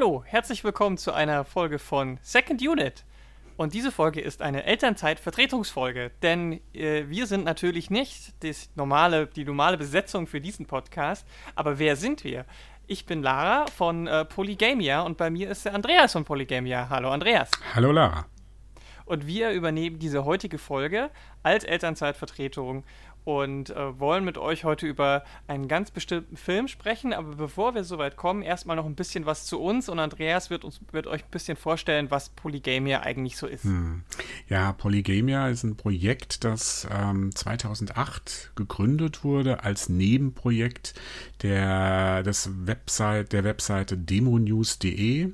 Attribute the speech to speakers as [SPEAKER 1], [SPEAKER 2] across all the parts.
[SPEAKER 1] Hallo, herzlich willkommen zu einer Folge von Second Unit. Und diese Folge ist eine Elternzeit-Vertretungsfolge, denn äh, wir sind natürlich nicht das normale, die normale Besetzung für diesen Podcast, aber wer sind wir? Ich bin Lara von äh, Polygamia und bei mir ist der Andreas von Polygamia. Hallo Andreas.
[SPEAKER 2] Hallo Lara.
[SPEAKER 1] Und wir übernehmen diese heutige Folge als Elternzeitvertretung und äh, wollen mit euch heute über einen ganz bestimmten Film sprechen. Aber bevor wir soweit kommen, erstmal noch ein bisschen was zu uns und Andreas wird, uns, wird euch ein bisschen vorstellen, was Polygamia eigentlich so ist. Hm.
[SPEAKER 2] Ja, Polygamia ist ein Projekt, das ähm, 2008 gegründet wurde als Nebenprojekt der, des Website, der Webseite demonews.de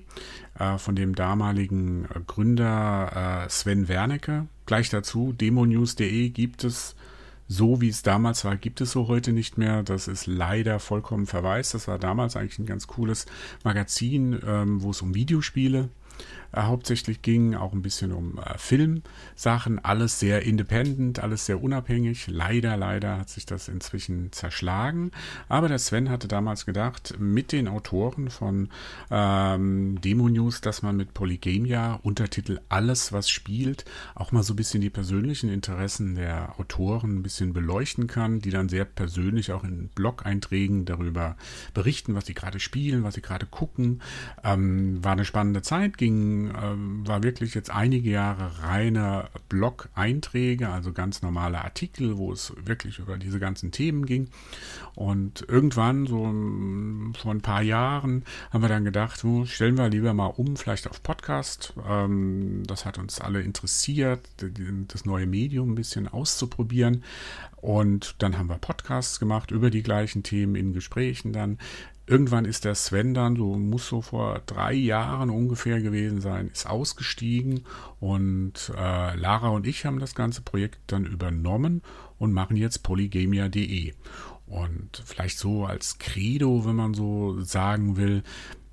[SPEAKER 2] äh, von dem damaligen Gründer äh, Sven Wernicke. Gleich dazu, demonews.de gibt es so wie es damals war, gibt es so heute nicht mehr. Das ist leider vollkommen verwaist. Das war damals eigentlich ein ganz cooles Magazin, ähm, wo es um Videospiele hauptsächlich ging, auch ein bisschen um äh, Filmsachen, alles sehr independent, alles sehr unabhängig. Leider, leider hat sich das inzwischen zerschlagen. Aber der Sven hatte damals gedacht, mit den Autoren von ähm, Demo News, dass man mit Polygamia Untertitel alles, was spielt, auch mal so ein bisschen die persönlichen Interessen der Autoren ein bisschen beleuchten kann, die dann sehr persönlich auch in Blog-Einträgen darüber berichten, was sie gerade spielen, was sie gerade gucken. Ähm, war eine spannende Zeit, ging ähm, war wirklich jetzt einige Jahre reine Blog-Einträge, also ganz normale Artikel, wo es wirklich über diese ganzen Themen ging. Und irgendwann, so vor ein paar Jahren, haben wir dann gedacht, so, stellen wir lieber mal um, vielleicht auf Podcast. Ähm, das hat uns alle interessiert, das neue Medium ein bisschen auszuprobieren. Und dann haben wir Podcasts gemacht über die gleichen Themen in Gesprächen dann irgendwann ist der Sven dann, so muss so vor drei Jahren ungefähr gewesen sein, ist ausgestiegen und äh, Lara und ich haben das ganze Projekt dann übernommen und machen jetzt polygamia.de. Und vielleicht so als Credo, wenn man so sagen will,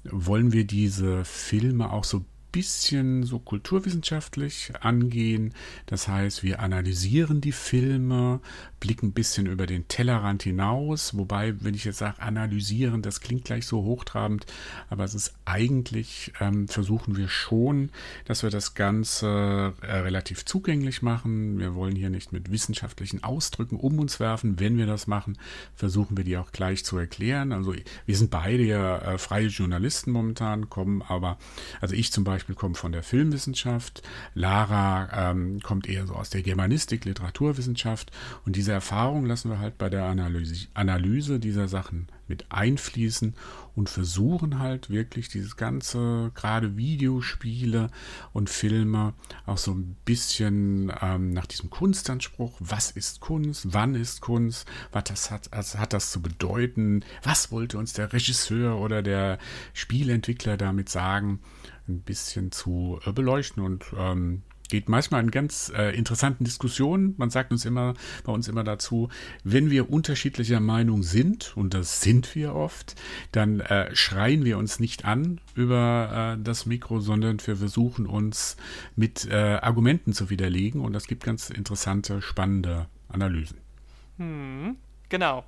[SPEAKER 2] wollen wir diese Filme auch so bisschen so kulturwissenschaftlich angehen. Das heißt, wir analysieren die Filme, blicken ein bisschen über den Tellerrand hinaus. Wobei, wenn ich jetzt sage analysieren, das klingt gleich so hochtrabend, aber es ist eigentlich, ähm, versuchen wir schon, dass wir das Ganze äh, relativ zugänglich machen. Wir wollen hier nicht mit wissenschaftlichen Ausdrücken um uns werfen. Wenn wir das machen, versuchen wir die auch gleich zu erklären. Also wir sind beide ja äh, freie Journalisten momentan, kommen aber, also ich zum Beispiel komme von der Filmwissenschaft, Lara ähm, kommt eher so aus der Germanistik, Literaturwissenschaft und diese diese Erfahrung lassen wir halt bei der Analyse, Analyse dieser Sachen mit einfließen und versuchen halt wirklich dieses ganze, gerade Videospiele und Filme, auch so ein bisschen ähm, nach diesem Kunstanspruch, was ist Kunst, wann ist Kunst, was das hat, was hat das zu bedeuten, was wollte uns der Regisseur oder der Spielentwickler damit sagen, ein bisschen zu äh, beleuchten und ähm, geht manchmal in ganz äh, interessanten Diskussionen. Man sagt uns immer, bei uns immer dazu, wenn wir unterschiedlicher Meinung sind, und das sind wir oft, dann äh, schreien wir uns nicht an über äh, das Mikro, sondern wir versuchen uns mit äh, Argumenten zu widerlegen. Und das gibt ganz interessante, spannende Analysen.
[SPEAKER 1] Hm, genau.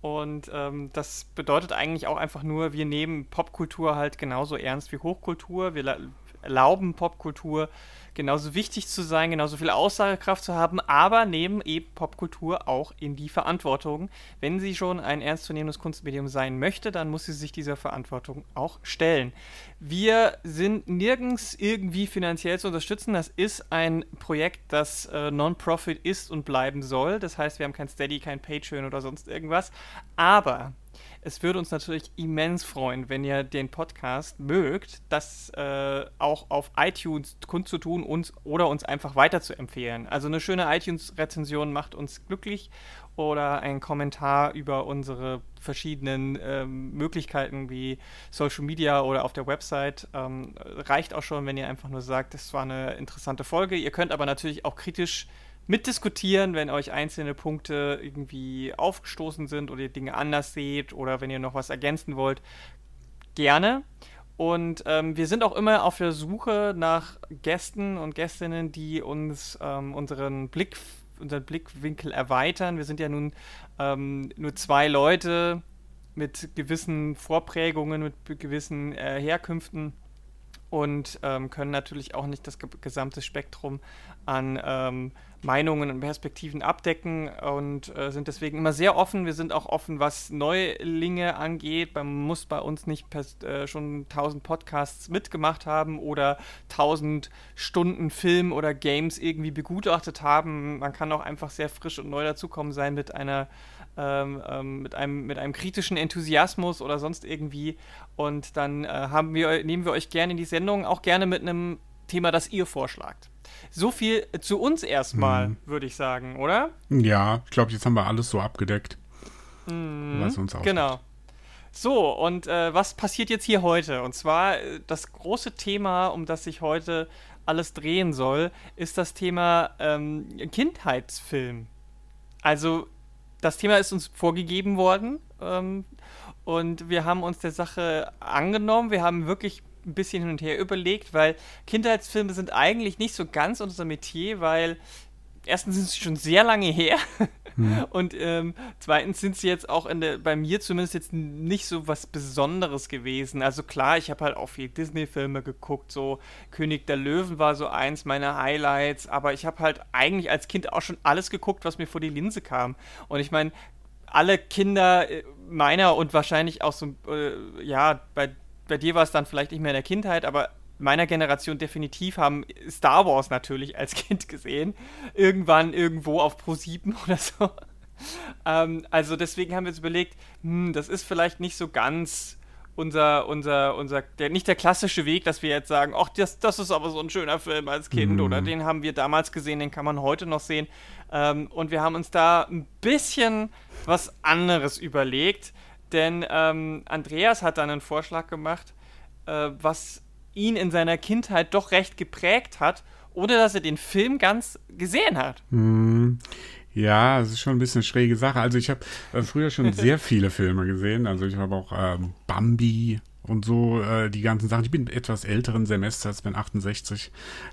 [SPEAKER 1] Und ähm, das bedeutet eigentlich auch einfach nur, wir nehmen Popkultur halt genauso ernst wie Hochkultur. Wir erlauben Popkultur genauso wichtig zu sein, genauso viel Aussagekraft zu haben, aber nehmen eben Popkultur auch in die Verantwortung. Wenn sie schon ein ernstzunehmendes Kunstmedium sein möchte, dann muss sie sich dieser Verantwortung auch stellen. Wir sind nirgends irgendwie finanziell zu unterstützen. Das ist ein Projekt, das äh, Non-Profit ist und bleiben soll. Das heißt, wir haben kein Steady, kein Patreon oder sonst irgendwas. Aber es würde uns natürlich immens freuen, wenn ihr den Podcast mögt, das äh, auch auf iTunes kundzutun uns oder uns einfach weiter zu empfehlen. Also eine schöne iTunes-Rezension macht uns glücklich oder ein Kommentar über unsere verschiedenen ähm, Möglichkeiten wie Social Media oder auf der Website ähm, reicht auch schon, wenn ihr einfach nur sagt, es war eine interessante Folge. Ihr könnt aber natürlich auch kritisch mitdiskutieren, wenn euch einzelne Punkte irgendwie aufgestoßen sind oder ihr Dinge anders seht oder wenn ihr noch was ergänzen wollt. Gerne. Und ähm, wir sind auch immer auf der Suche nach Gästen und Gästinnen, die uns ähm, unseren Blick, unseren Blickwinkel erweitern. Wir sind ja nun ähm, nur zwei Leute mit gewissen Vorprägungen, mit gewissen äh, Herkünften und ähm, können natürlich auch nicht das gesamte Spektrum an ähm, Meinungen und Perspektiven abdecken und äh, sind deswegen immer sehr offen. Wir sind auch offen, was Neulinge angeht. Man muss bei uns nicht äh, schon 1000 Podcasts mitgemacht haben oder 1000 Stunden Film oder Games irgendwie begutachtet haben. Man kann auch einfach sehr frisch und neu dazukommen sein mit einer ähm, ähm, mit, einem, mit einem kritischen Enthusiasmus oder sonst irgendwie. Und dann äh, haben wir, nehmen wir euch gerne in die Sendung, auch gerne mit einem Thema, das ihr vorschlagt. So viel zu uns erstmal, mhm. würde ich sagen, oder?
[SPEAKER 2] Ja, ich glaube, jetzt haben wir alles so abgedeckt,
[SPEAKER 1] mhm. was uns ausmacht. Genau. So, und äh, was passiert jetzt hier heute? Und zwar äh, das große Thema, um das sich heute alles drehen soll, ist das Thema ähm, Kindheitsfilm. Also das Thema ist uns vorgegeben worden ähm, und wir haben uns der Sache angenommen. Wir haben wirklich ein bisschen hin und her überlegt, weil Kindheitsfilme sind eigentlich nicht so ganz unser Metier, weil erstens sind sie schon sehr lange her hm. und ähm, zweitens sind sie jetzt auch der, bei mir zumindest jetzt nicht so was Besonderes gewesen. Also klar, ich habe halt auch viel Disney-Filme geguckt, so König der Löwen war so eins meiner Highlights, aber ich habe halt eigentlich als Kind auch schon alles geguckt, was mir vor die Linse kam. Und ich meine, alle Kinder äh, meiner und wahrscheinlich auch so, äh, ja, bei, bei dir war es dann vielleicht nicht mehr in der Kindheit, aber meiner Generation definitiv haben Star Wars natürlich als Kind gesehen. Irgendwann irgendwo auf Pro 7 oder so. Ähm, also deswegen haben wir uns überlegt, hm, das ist vielleicht nicht so ganz unser, unser, unser, der, nicht der klassische Weg, dass wir jetzt sagen, ach, das, das ist aber so ein schöner Film als Kind mhm. oder den haben wir damals gesehen, den kann man heute noch sehen. Ähm, und wir haben uns da ein bisschen was anderes überlegt, denn ähm, Andreas hat dann einen Vorschlag gemacht, äh, was ihn in seiner Kindheit doch recht geprägt hat, ohne dass er den Film ganz gesehen hat.
[SPEAKER 2] Hm. Ja, es ist schon ein bisschen eine schräge Sache. Also ich habe äh, früher schon sehr viele Filme gesehen. Also ich habe auch ähm, Bambi und so äh, die ganzen Sachen. Ich bin etwas älteren Semesters, bin 68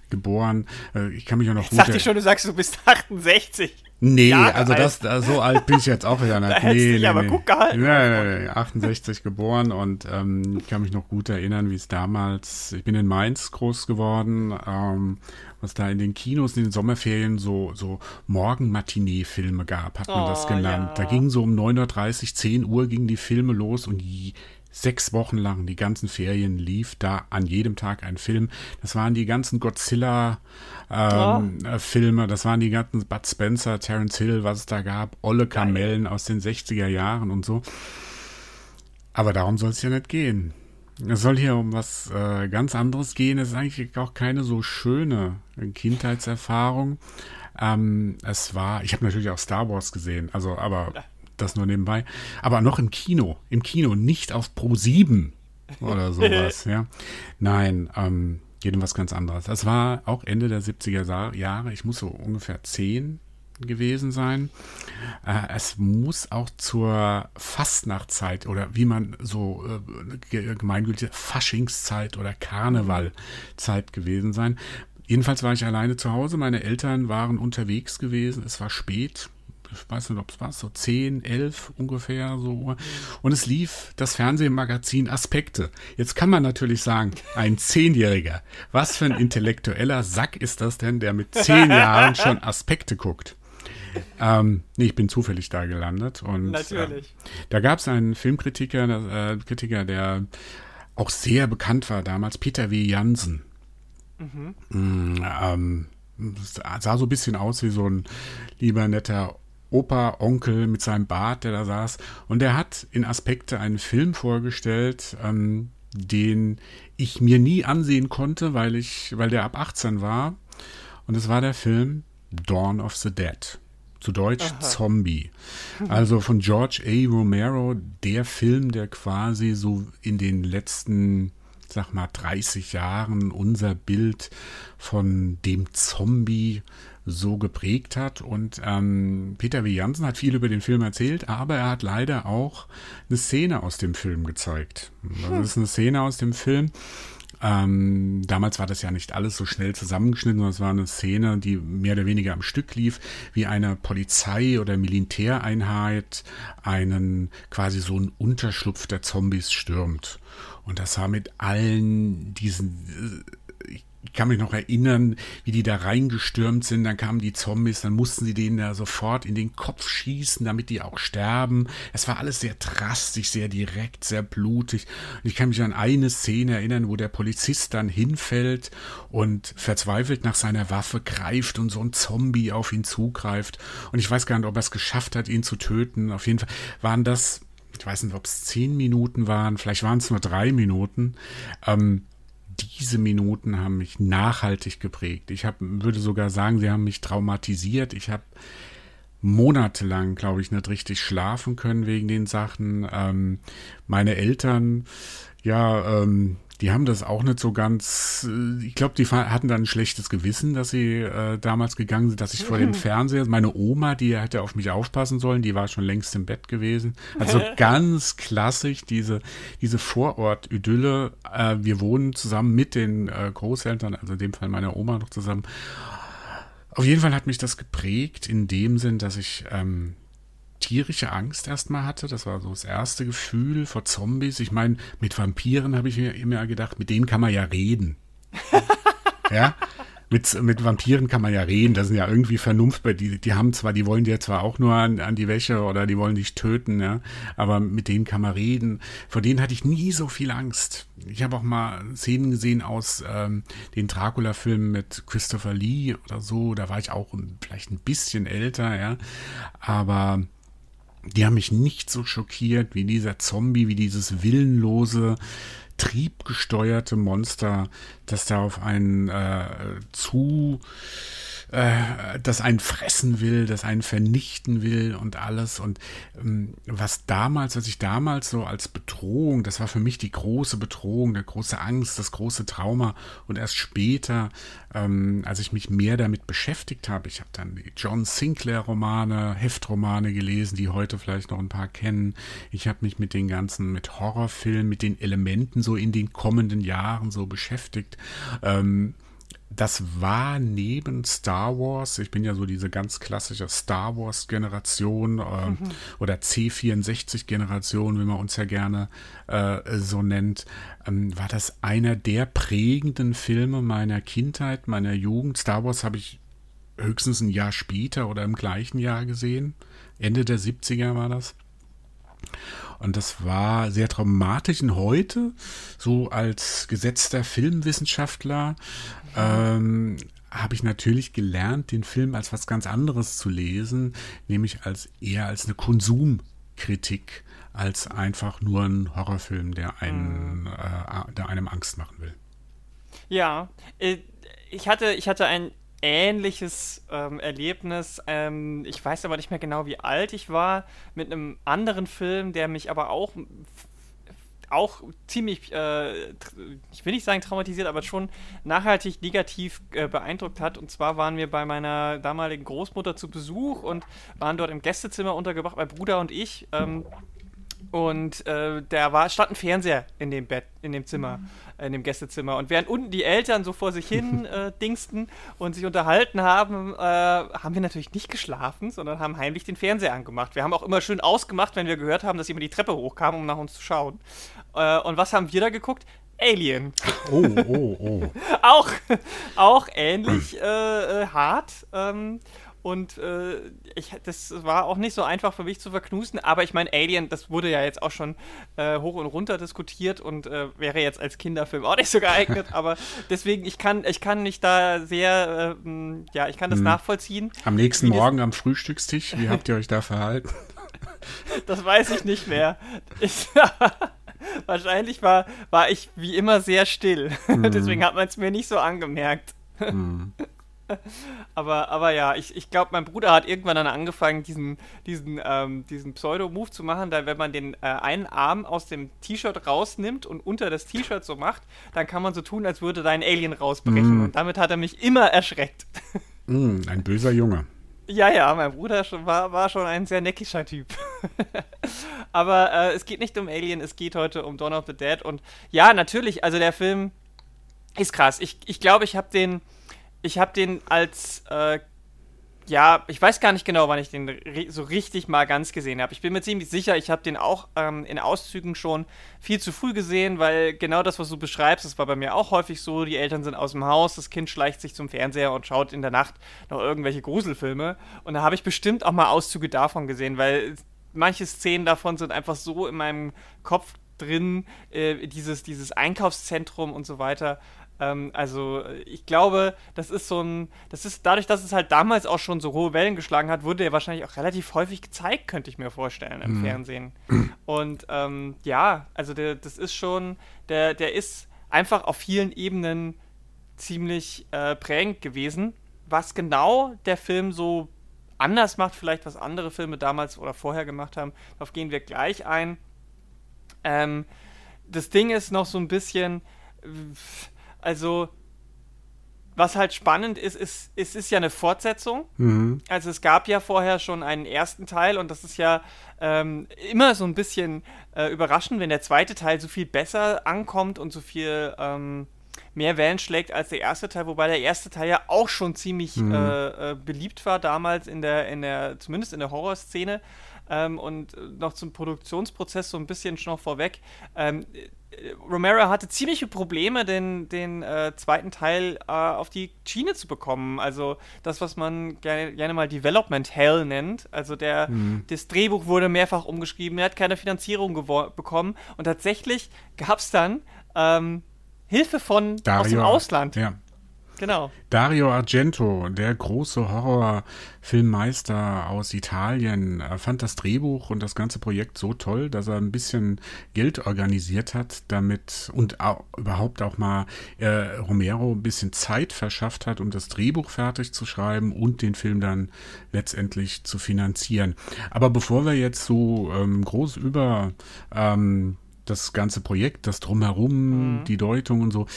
[SPEAKER 2] geboren. Äh, ich kann mich auch noch
[SPEAKER 1] Jetzt gut. Dachte ich schon, du sagst, du bist 68.
[SPEAKER 2] Nee, Jahre also das, alt. so alt bin ich jetzt auch wieder
[SPEAKER 1] nicht. Da nee, nee, aber nee. gut gehalten.
[SPEAKER 2] Nee, nee, 68 geboren und ähm, ich kann mich noch gut erinnern, wie es damals, ich bin in Mainz groß geworden, ähm, was da in den Kinos in den Sommerferien so, so Morgenmatinee-Filme gab, hat man oh, das genannt. Ja. Da ging so um 9.30 Uhr, 10 Uhr gingen die Filme los und die, sechs Wochen lang, die ganzen Ferien, lief da an jedem Tag ein Film. Das waren die ganzen Godzilla-Filme, ähm, oh. das waren die ganzen Bud Spencer, Terence Hill, was es da gab, Olle Kamellen aus den 60er Jahren und so. Aber darum soll es ja nicht gehen. Es soll hier um was äh, ganz anderes gehen. Es ist eigentlich auch keine so schöne Kindheitserfahrung. Ähm, es war, ich habe natürlich auch Star Wars gesehen, also aber das nur nebenbei. Aber noch im Kino. Im Kino, nicht auf Pro 7 oder sowas, ja. Nein, ähm, was ganz anderes. Das war auch Ende der 70er Jahre. Ich muss so ungefähr 10 gewesen sein. Äh, es muss auch zur Fastnachtzeit oder wie man so äh, gemeingültig Faschingszeit oder Karnevalzeit gewesen sein. Jedenfalls war ich alleine zu Hause. Meine Eltern waren unterwegs gewesen. Es war spät ich weiß nicht, ob es war, so 10, 11 ungefähr so. Und es lief das Fernsehmagazin Aspekte. Jetzt kann man natürlich sagen, ein Zehnjähriger, was für ein intellektueller Sack ist das denn, der mit zehn Jahren schon Aspekte guckt? Ähm, nee, ich bin zufällig da gelandet. Und,
[SPEAKER 1] Natürlich.
[SPEAKER 2] Äh, da gab es einen Filmkritiker, äh, Kritiker, der auch sehr bekannt war damals, Peter W. Jansen. Mhm. Mm, ähm, sah so ein bisschen aus wie so ein lieber netter Opa, Onkel mit seinem Bart, der da saß. Und er hat in Aspekte einen Film vorgestellt, ähm, den ich mir nie ansehen konnte, weil ich, weil der ab 18 war. Und es war der Film Dawn of the Dead. Zu Deutsch Aha. Zombie. Also von George A. Romero, der Film, der quasi so in den letzten, sag mal, 30 Jahren unser Bild von dem Zombie so geprägt hat. Und ähm, Peter W. Jansen hat viel über den Film erzählt, aber er hat leider auch eine Szene aus dem Film gezeigt. Das ist eine Szene aus dem Film, Ähm, damals war das ja nicht alles so schnell zusammengeschnitten, sondern es war eine Szene, die mehr oder weniger am Stück lief, wie eine Polizei- oder Militäreinheit einen quasi so einen Unterschlupf der Zombies stürmt. Und das war mit allen diesen ich kann mich noch erinnern, wie die da reingestürmt sind, dann kamen die Zombies, dann mussten sie denen da sofort in den Kopf schießen, damit die auch sterben. Es war alles sehr drastisch, sehr direkt, sehr blutig. Und ich kann mich an eine Szene erinnern, wo der Polizist dann hinfällt und verzweifelt nach seiner Waffe greift und so ein Zombie auf ihn zugreift. Und ich weiß gar nicht, ob er es geschafft hat, ihn zu töten. Auf jeden Fall waren das ich weiß nicht, ob es zehn Minuten waren, vielleicht waren es nur drei Minuten. Ähm, diese Minuten haben mich nachhaltig geprägt. Ich hab, würde sogar sagen, sie haben mich traumatisiert. Ich habe monatelang, glaube ich, nicht richtig schlafen können wegen den Sachen. Ähm, meine Eltern, ja, ähm, die haben das auch nicht so ganz. Äh, ich glaube, die hatten dann ein schlechtes Gewissen, dass sie äh, damals gegangen sind, dass ich vor dem Fernseher. Meine Oma, die hätte auf mich aufpassen sollen, die war schon längst im Bett gewesen. Also ganz klassisch diese diese Vorort-Idylle. Äh, wir wohnen zusammen mit den äh, Großeltern, also in dem Fall meiner Oma noch zusammen. Auf jeden Fall hat mich das geprägt in dem Sinn, dass ich ähm, tierische Angst erstmal hatte. Das war so das erste Gefühl vor Zombies. Ich meine, mit Vampiren habe ich mir immer gedacht, mit denen kann man ja reden. ja, mit, mit Vampiren kann man ja reden, das sind ja irgendwie Vernunft die, die haben zwar, die wollen dir zwar auch nur an, an die Wäsche oder die wollen dich töten, ja, aber mit denen kann man reden. Vor denen hatte ich nie so viel Angst. Ich habe auch mal Szenen gesehen aus ähm, den Dracula-Filmen mit Christopher Lee oder so, da war ich auch vielleicht ein bisschen älter, ja, aber die haben mich nicht so schockiert wie dieser Zombie, wie dieses willenlose, triebgesteuerte Monster, das da auf einen äh, zu äh, das einen fressen will, das einen vernichten will und alles. Und ähm, was damals, was ich damals so als Bedrohung, das war für mich die große Bedrohung, der große Angst, das große Trauma. Und erst später, ähm, als ich mich mehr damit beschäftigt habe, ich habe dann die John Sinclair-Romane, Heftromane gelesen, die heute vielleicht noch ein paar kennen. Ich habe mich mit den ganzen, mit Horrorfilmen, mit den Elementen so in den kommenden Jahren so beschäftigt. Ähm, das war neben Star Wars, ich bin ja so diese ganz klassische Star Wars-Generation äh, mhm. oder C64-Generation, wie man uns ja gerne äh, so nennt, ähm, war das einer der prägenden Filme meiner Kindheit, meiner Jugend. Star Wars habe ich höchstens ein Jahr später oder im gleichen Jahr gesehen. Ende der 70er war das. Und das war sehr traumatisch. Und heute, so als gesetzter Filmwissenschaftler, ähm, habe ich natürlich gelernt, den Film als was ganz anderes zu lesen, nämlich als eher als eine Konsumkritik, als einfach nur ein Horrorfilm, der, einen, mhm. äh, der einem Angst machen will.
[SPEAKER 1] Ja, äh, ich hatte, ich hatte ein ähnliches ähm, Erlebnis. Ähm, ich weiß aber nicht mehr genau, wie alt ich war, mit einem anderen Film, der mich aber auch auch ziemlich, äh, ich will nicht sagen traumatisiert, aber schon nachhaltig negativ äh, beeindruckt hat. Und zwar waren wir bei meiner damaligen Großmutter zu Besuch und waren dort im Gästezimmer untergebracht, mein Bruder und ich. Ähm, und äh, da war, stand ein Fernseher in dem Bett, in dem Zimmer, äh, in dem Gästezimmer. Und während unten die Eltern so vor sich hin äh, dingsten und sich unterhalten haben, äh, haben wir natürlich nicht geschlafen, sondern haben heimlich den Fernseher angemacht. Wir haben auch immer schön ausgemacht, wenn wir gehört haben, dass jemand die Treppe hochkam, um nach uns zu schauen. Äh, und was haben wir da geguckt? Alien.
[SPEAKER 2] Oh, oh, oh.
[SPEAKER 1] auch, auch ähnlich äh, hart. Ähm, und äh, ich, das war auch nicht so einfach für mich zu verknusen, aber ich meine, Alien, das wurde ja jetzt auch schon äh, hoch und runter diskutiert und äh, wäre jetzt als Kinderfilm auch nicht so geeignet, aber deswegen, ich kann, ich kann mich da sehr, ähm, ja, ich kann das hm. nachvollziehen.
[SPEAKER 2] Am nächsten Morgen am Frühstückstisch, wie habt ihr euch da verhalten?
[SPEAKER 1] das weiß ich nicht mehr. Ich, wahrscheinlich war, war ich wie immer sehr still. Hm. Deswegen hat man es mir nicht so angemerkt. Hm. Aber, aber ja, ich, ich glaube, mein Bruder hat irgendwann dann angefangen, diesen, diesen, ähm, diesen Pseudo-Move zu machen, da wenn man den äh, einen Arm aus dem T-Shirt rausnimmt und unter das T-Shirt so macht, dann kann man so tun, als würde da ein Alien rausbrechen. Mm. Und damit hat er mich immer erschreckt.
[SPEAKER 2] Mm, ein böser Junge.
[SPEAKER 1] Ja, ja, mein Bruder war, war schon ein sehr neckischer Typ. Aber äh, es geht nicht um Alien, es geht heute um Dawn of the Dead. Und ja, natürlich, also der Film Ist krass. Ich, ich glaube, ich habe den, ich habe den als äh, ja, ich weiß gar nicht genau, wann ich den so richtig mal ganz gesehen habe. Ich bin mir ziemlich sicher, ich habe den auch ähm, in Auszügen schon viel zu früh gesehen, weil genau das, was du beschreibst, das war bei mir auch häufig so. Die Eltern sind aus dem Haus, das Kind schleicht sich zum Fernseher und schaut in der Nacht noch irgendwelche Gruselfilme. Und da habe ich bestimmt auch mal Auszüge davon gesehen, weil manche Szenen davon sind einfach so in meinem Kopf drin, äh, dieses, dieses Einkaufszentrum und so weiter. Ähm, also ich glaube, das ist so ein, das ist dadurch, dass es halt damals auch schon so hohe Wellen geschlagen hat, wurde er wahrscheinlich auch relativ häufig gezeigt, könnte ich mir vorstellen im mhm. Fernsehen. Und ähm, ja, also der, das ist schon, der, der ist einfach auf vielen Ebenen ziemlich äh, prägend gewesen. Was genau der Film so anders macht, vielleicht was andere Filme damals oder vorher gemacht haben, darauf gehen wir gleich ein. Ähm, das Ding ist noch so ein bisschen also, was halt spannend ist, ist, es ist ja eine Fortsetzung. Mhm. Also es gab ja vorher schon einen ersten Teil und das ist ja ähm, immer so ein bisschen äh, überraschend, wenn der zweite Teil so viel besser ankommt und so viel ähm, mehr Wellen schlägt als der erste Teil, wobei der erste Teil ja auch schon ziemlich mhm. äh, äh, beliebt war damals in der, in der, zumindest in der Horrorszene. Ähm, und noch zum Produktionsprozess so ein bisschen noch vorweg. Ähm, Romero hatte ziemliche Probleme, den, den äh, zweiten Teil äh, auf die Schiene zu bekommen. Also das, was man gerne, gerne mal Development Hell nennt. Also der, mhm. das Drehbuch wurde mehrfach umgeschrieben, er hat keine Finanzierung bekommen. Und tatsächlich gab es dann ähm, Hilfe von
[SPEAKER 2] Dario,
[SPEAKER 1] aus dem Ausland.
[SPEAKER 2] Ja.
[SPEAKER 1] Genau.
[SPEAKER 2] Dario Argento, der große Horrorfilmmeister aus Italien, fand das Drehbuch und das ganze Projekt so toll, dass er ein bisschen Geld organisiert hat, damit und auch, überhaupt auch mal äh, Romero ein bisschen Zeit verschafft hat, um das Drehbuch fertig zu schreiben und den Film dann letztendlich zu finanzieren. Aber bevor wir jetzt so ähm, groß über ähm, das ganze Projekt, das Drumherum, mhm. die Deutung und so.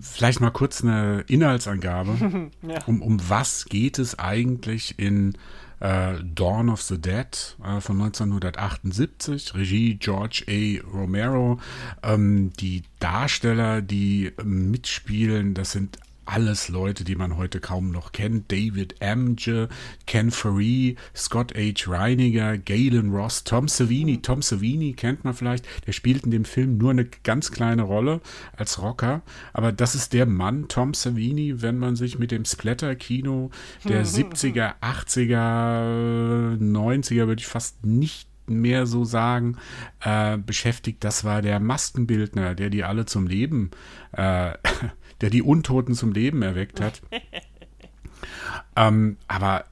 [SPEAKER 2] Vielleicht mal kurz eine Inhaltsangabe. ja. um, um was geht es eigentlich in äh, Dawn of the Dead äh, von 1978, Regie George A. Romero. Ähm, die Darsteller, die mitspielen, das sind alles Leute, die man heute kaum noch kennt. David Amge, Ken Faree, Scott H. Reiniger, Galen Ross, Tom Savini. Tom Savini kennt man vielleicht. Der spielt in dem Film nur eine ganz kleine Rolle als Rocker. Aber das ist der Mann, Tom Savini, wenn man sich mit dem Splatter-Kino der 70er, 80er, 90er, würde ich fast nicht mehr so sagen, äh, beschäftigt. Das war der Maskenbildner, der die alle zum Leben äh, der die Untoten zum Leben erweckt hat. ähm, aber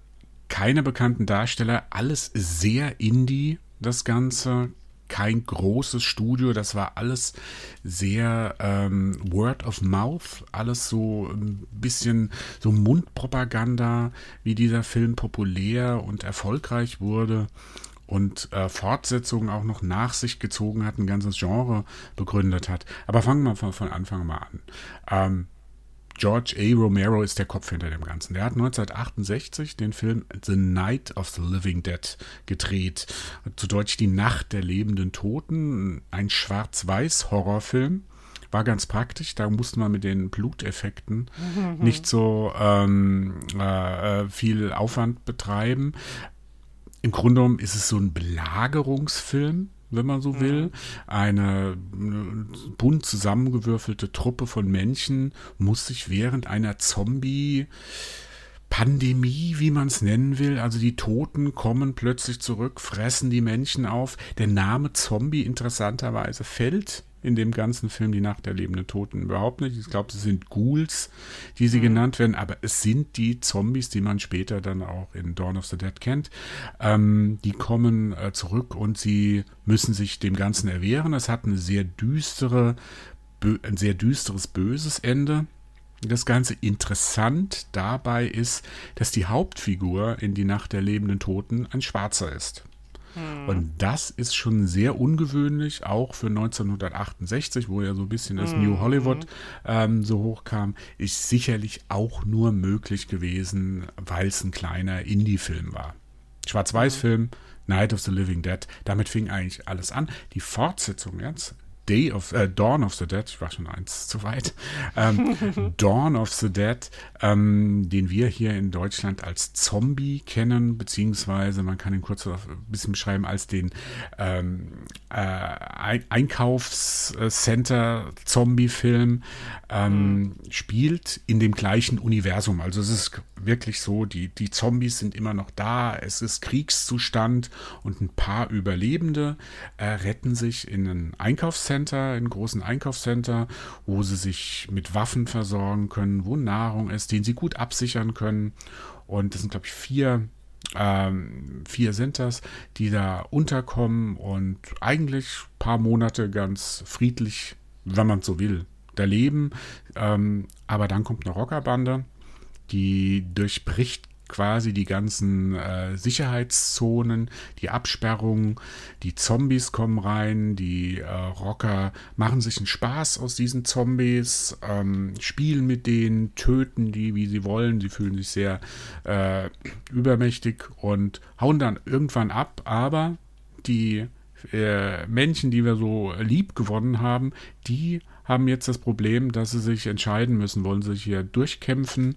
[SPEAKER 2] keine bekannten Darsteller, alles sehr indie, das Ganze. Kein großes Studio, das war alles sehr ähm, Word of Mouth, alles so ein bisschen so Mundpropaganda, wie dieser Film populär und erfolgreich wurde und äh, Fortsetzungen auch noch nach sich gezogen hat, ein ganzes Genre begründet hat. Aber fangen wir von, von Anfang mal an. Ähm, George A. Romero ist der Kopf hinter dem Ganzen. Der hat 1968 den Film The Night of the Living Dead gedreht. Zu Deutsch Die Nacht der lebenden Toten. Ein Schwarz-Weiß-Horrorfilm. War ganz praktisch, da musste man mit den Bluteffekten nicht so ähm, äh, viel Aufwand betreiben. Im Grunde genommen ist es so ein Belagerungsfilm, wenn man so mhm. will. Eine bunt zusammengewürfelte Truppe von Menschen muss sich während einer Zombie Pandemie, wie man es nennen will. Also die Toten kommen plötzlich zurück, fressen die Menschen auf. Der Name Zombie interessanterweise fällt in dem ganzen Film Die Nacht der lebenden Toten überhaupt nicht. Ich glaube, es sind Ghouls, die sie mhm. genannt werden, aber es sind die Zombies, die man später dann auch in Dawn of the Dead kennt. Ähm, die kommen äh, zurück und sie müssen sich dem Ganzen erwehren. Es hat eine sehr düstere, ein sehr düsteres, böses Ende. Das Ganze interessant dabei ist, dass die Hauptfigur in Die Nacht der lebenden Toten ein Schwarzer ist. Hm. Und das ist schon sehr ungewöhnlich, auch für 1968, wo ja so ein bisschen das hm. New Hollywood ähm, so hochkam, ist sicherlich auch nur möglich gewesen, weil es ein kleiner Indie-Film war. Schwarz-Weiß-Film, Night of the Living Dead, damit fing eigentlich alles an. Die Fortsetzung jetzt Day of äh, Dawn of the Dead, ich war schon eins zu weit, ähm, Dawn of the Dead, ähm, den wir hier in Deutschland als Zombie kennen, beziehungsweise man kann ihn kurz ein bisschen beschreiben als den ähm, äh, Einkaufscenter-Zombie-Film, ähm, mhm. spielt in dem gleichen Universum. Also es ist wirklich so, die, die Zombies sind immer noch da, es ist Kriegszustand und ein paar Überlebende äh, retten sich in ein Einkaufscenter, in einen großen Einkaufscenter, wo sie sich mit Waffen versorgen können, wo Nahrung ist, den sie gut absichern können. Und das sind, glaube ich, vier ähm, vier das, die da unterkommen und eigentlich ein paar Monate ganz friedlich, wenn man so will, da leben. Ähm, aber dann kommt eine Rockerbande die durchbricht quasi die ganzen äh, Sicherheitszonen, die Absperrungen, die Zombies kommen rein, die äh, Rocker machen sich einen Spaß aus diesen Zombies, ähm, spielen mit denen, töten die, wie sie wollen, sie fühlen sich sehr äh, übermächtig und hauen dann irgendwann ab, aber die äh, Männchen, die wir so lieb gewonnen haben, die haben jetzt das Problem, dass sie sich entscheiden müssen. Wollen sie hier durchkämpfen?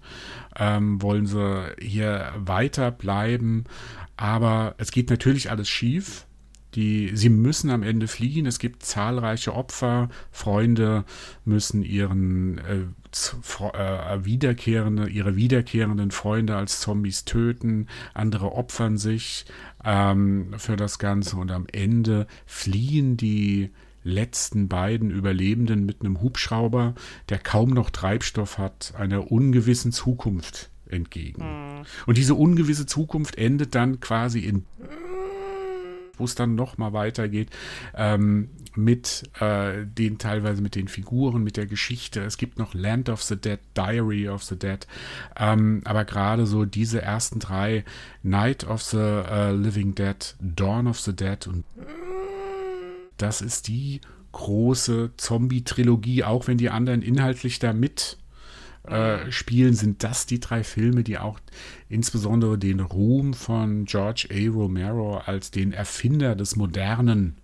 [SPEAKER 2] Ähm, wollen sie hier weiterbleiben? Aber es geht natürlich alles schief. Die, sie müssen am Ende fliehen. Es gibt zahlreiche Opfer. Freunde müssen ihren äh, äh, wiederkehrende, ihre wiederkehrenden Freunde als Zombies töten. Andere opfern sich ähm, für das Ganze und am Ende fliehen die letzten beiden Überlebenden mit einem Hubschrauber, der kaum noch Treibstoff hat, einer ungewissen Zukunft entgegen. Mhm. Und diese ungewisse Zukunft endet dann quasi in wo es dann noch mal weitergeht ähm, mit äh, den teilweise mit den Figuren, mit der Geschichte. Es gibt noch Land of the Dead, Diary of the Dead, ähm, aber gerade so diese ersten drei Night of the uh, Living Dead, Dawn of the Dead und das ist die große Zombie-Trilogie, auch wenn die anderen inhaltlich da mit äh, spielen, sind das die drei Filme, die auch insbesondere den Ruhm von George A. Romero als den Erfinder des modernen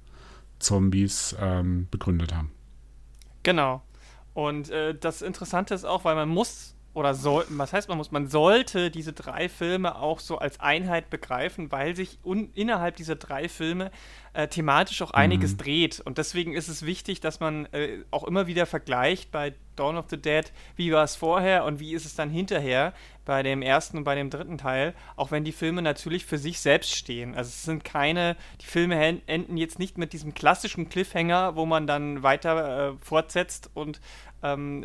[SPEAKER 2] Zombies ähm, begründet haben.
[SPEAKER 1] Genau. Und äh, das Interessante ist auch, weil man muss oder soll, was heißt man muss, man sollte diese drei Filme auch so als Einheit begreifen, weil sich un, innerhalb dieser drei Filme äh, thematisch auch einiges mhm. dreht. Und deswegen ist es wichtig, dass man äh, auch immer wieder vergleicht bei Dawn of the Dead, wie war es vorher und wie ist es dann hinterher bei dem ersten und bei dem dritten Teil, auch wenn die Filme natürlich für sich selbst stehen. Also es sind keine, die Filme enden jetzt nicht mit diesem klassischen Cliffhanger, wo man dann weiter äh, fortsetzt und ähm,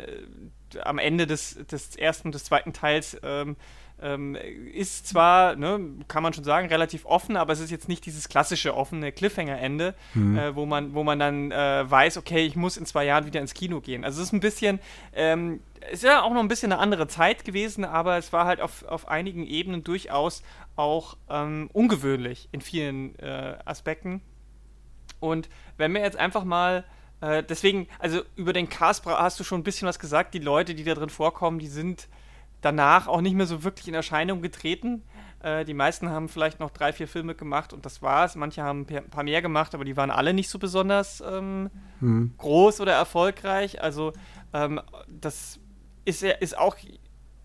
[SPEAKER 1] am Ende des, des ersten und des zweiten Teils ähm, ähm, ist zwar, ne, kann man schon sagen, relativ offen, aber es ist jetzt nicht dieses klassische offene Cliffhanger-Ende, mhm. äh, wo, man, wo man dann äh, weiß, okay, ich muss in zwei Jahren wieder ins Kino gehen. Also es ist ein bisschen, ähm, ist ja auch noch ein bisschen eine andere Zeit gewesen, aber es war halt auf, auf einigen Ebenen durchaus auch ähm, ungewöhnlich in vielen äh, Aspekten. Und wenn wir jetzt einfach mal äh, deswegen, also über den Cast hast du schon ein bisschen was gesagt. Die Leute, die da drin vorkommen, die sind danach auch nicht mehr so wirklich in Erscheinung getreten. Äh, die meisten haben vielleicht noch drei, vier Filme gemacht und das war's. Manche haben ein paar mehr gemacht, aber die waren alle nicht so besonders ähm, hm. groß oder erfolgreich. Also ähm, das ist, ist auch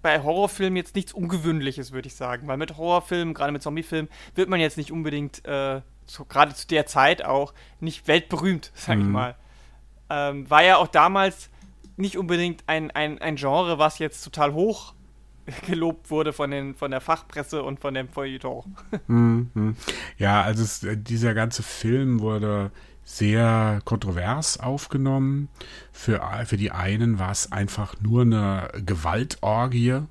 [SPEAKER 1] bei Horrorfilmen jetzt nichts Ungewöhnliches, würde ich sagen. Weil mit Horrorfilmen, gerade mit Zombiefilmen, wird man jetzt nicht unbedingt, äh, so, gerade zu der Zeit auch, nicht weltberühmt, sag ich mhm. mal ähm, war ja auch damals nicht unbedingt ein, ein, ein Genre, was jetzt total hoch gelobt wurde von, den, von der Fachpresse und von dem Feuilleton.
[SPEAKER 2] Mhm. Ja, also es, äh, dieser ganze Film wurde sehr kontrovers aufgenommen. Für, für die einen war es einfach nur eine Gewaltorgie.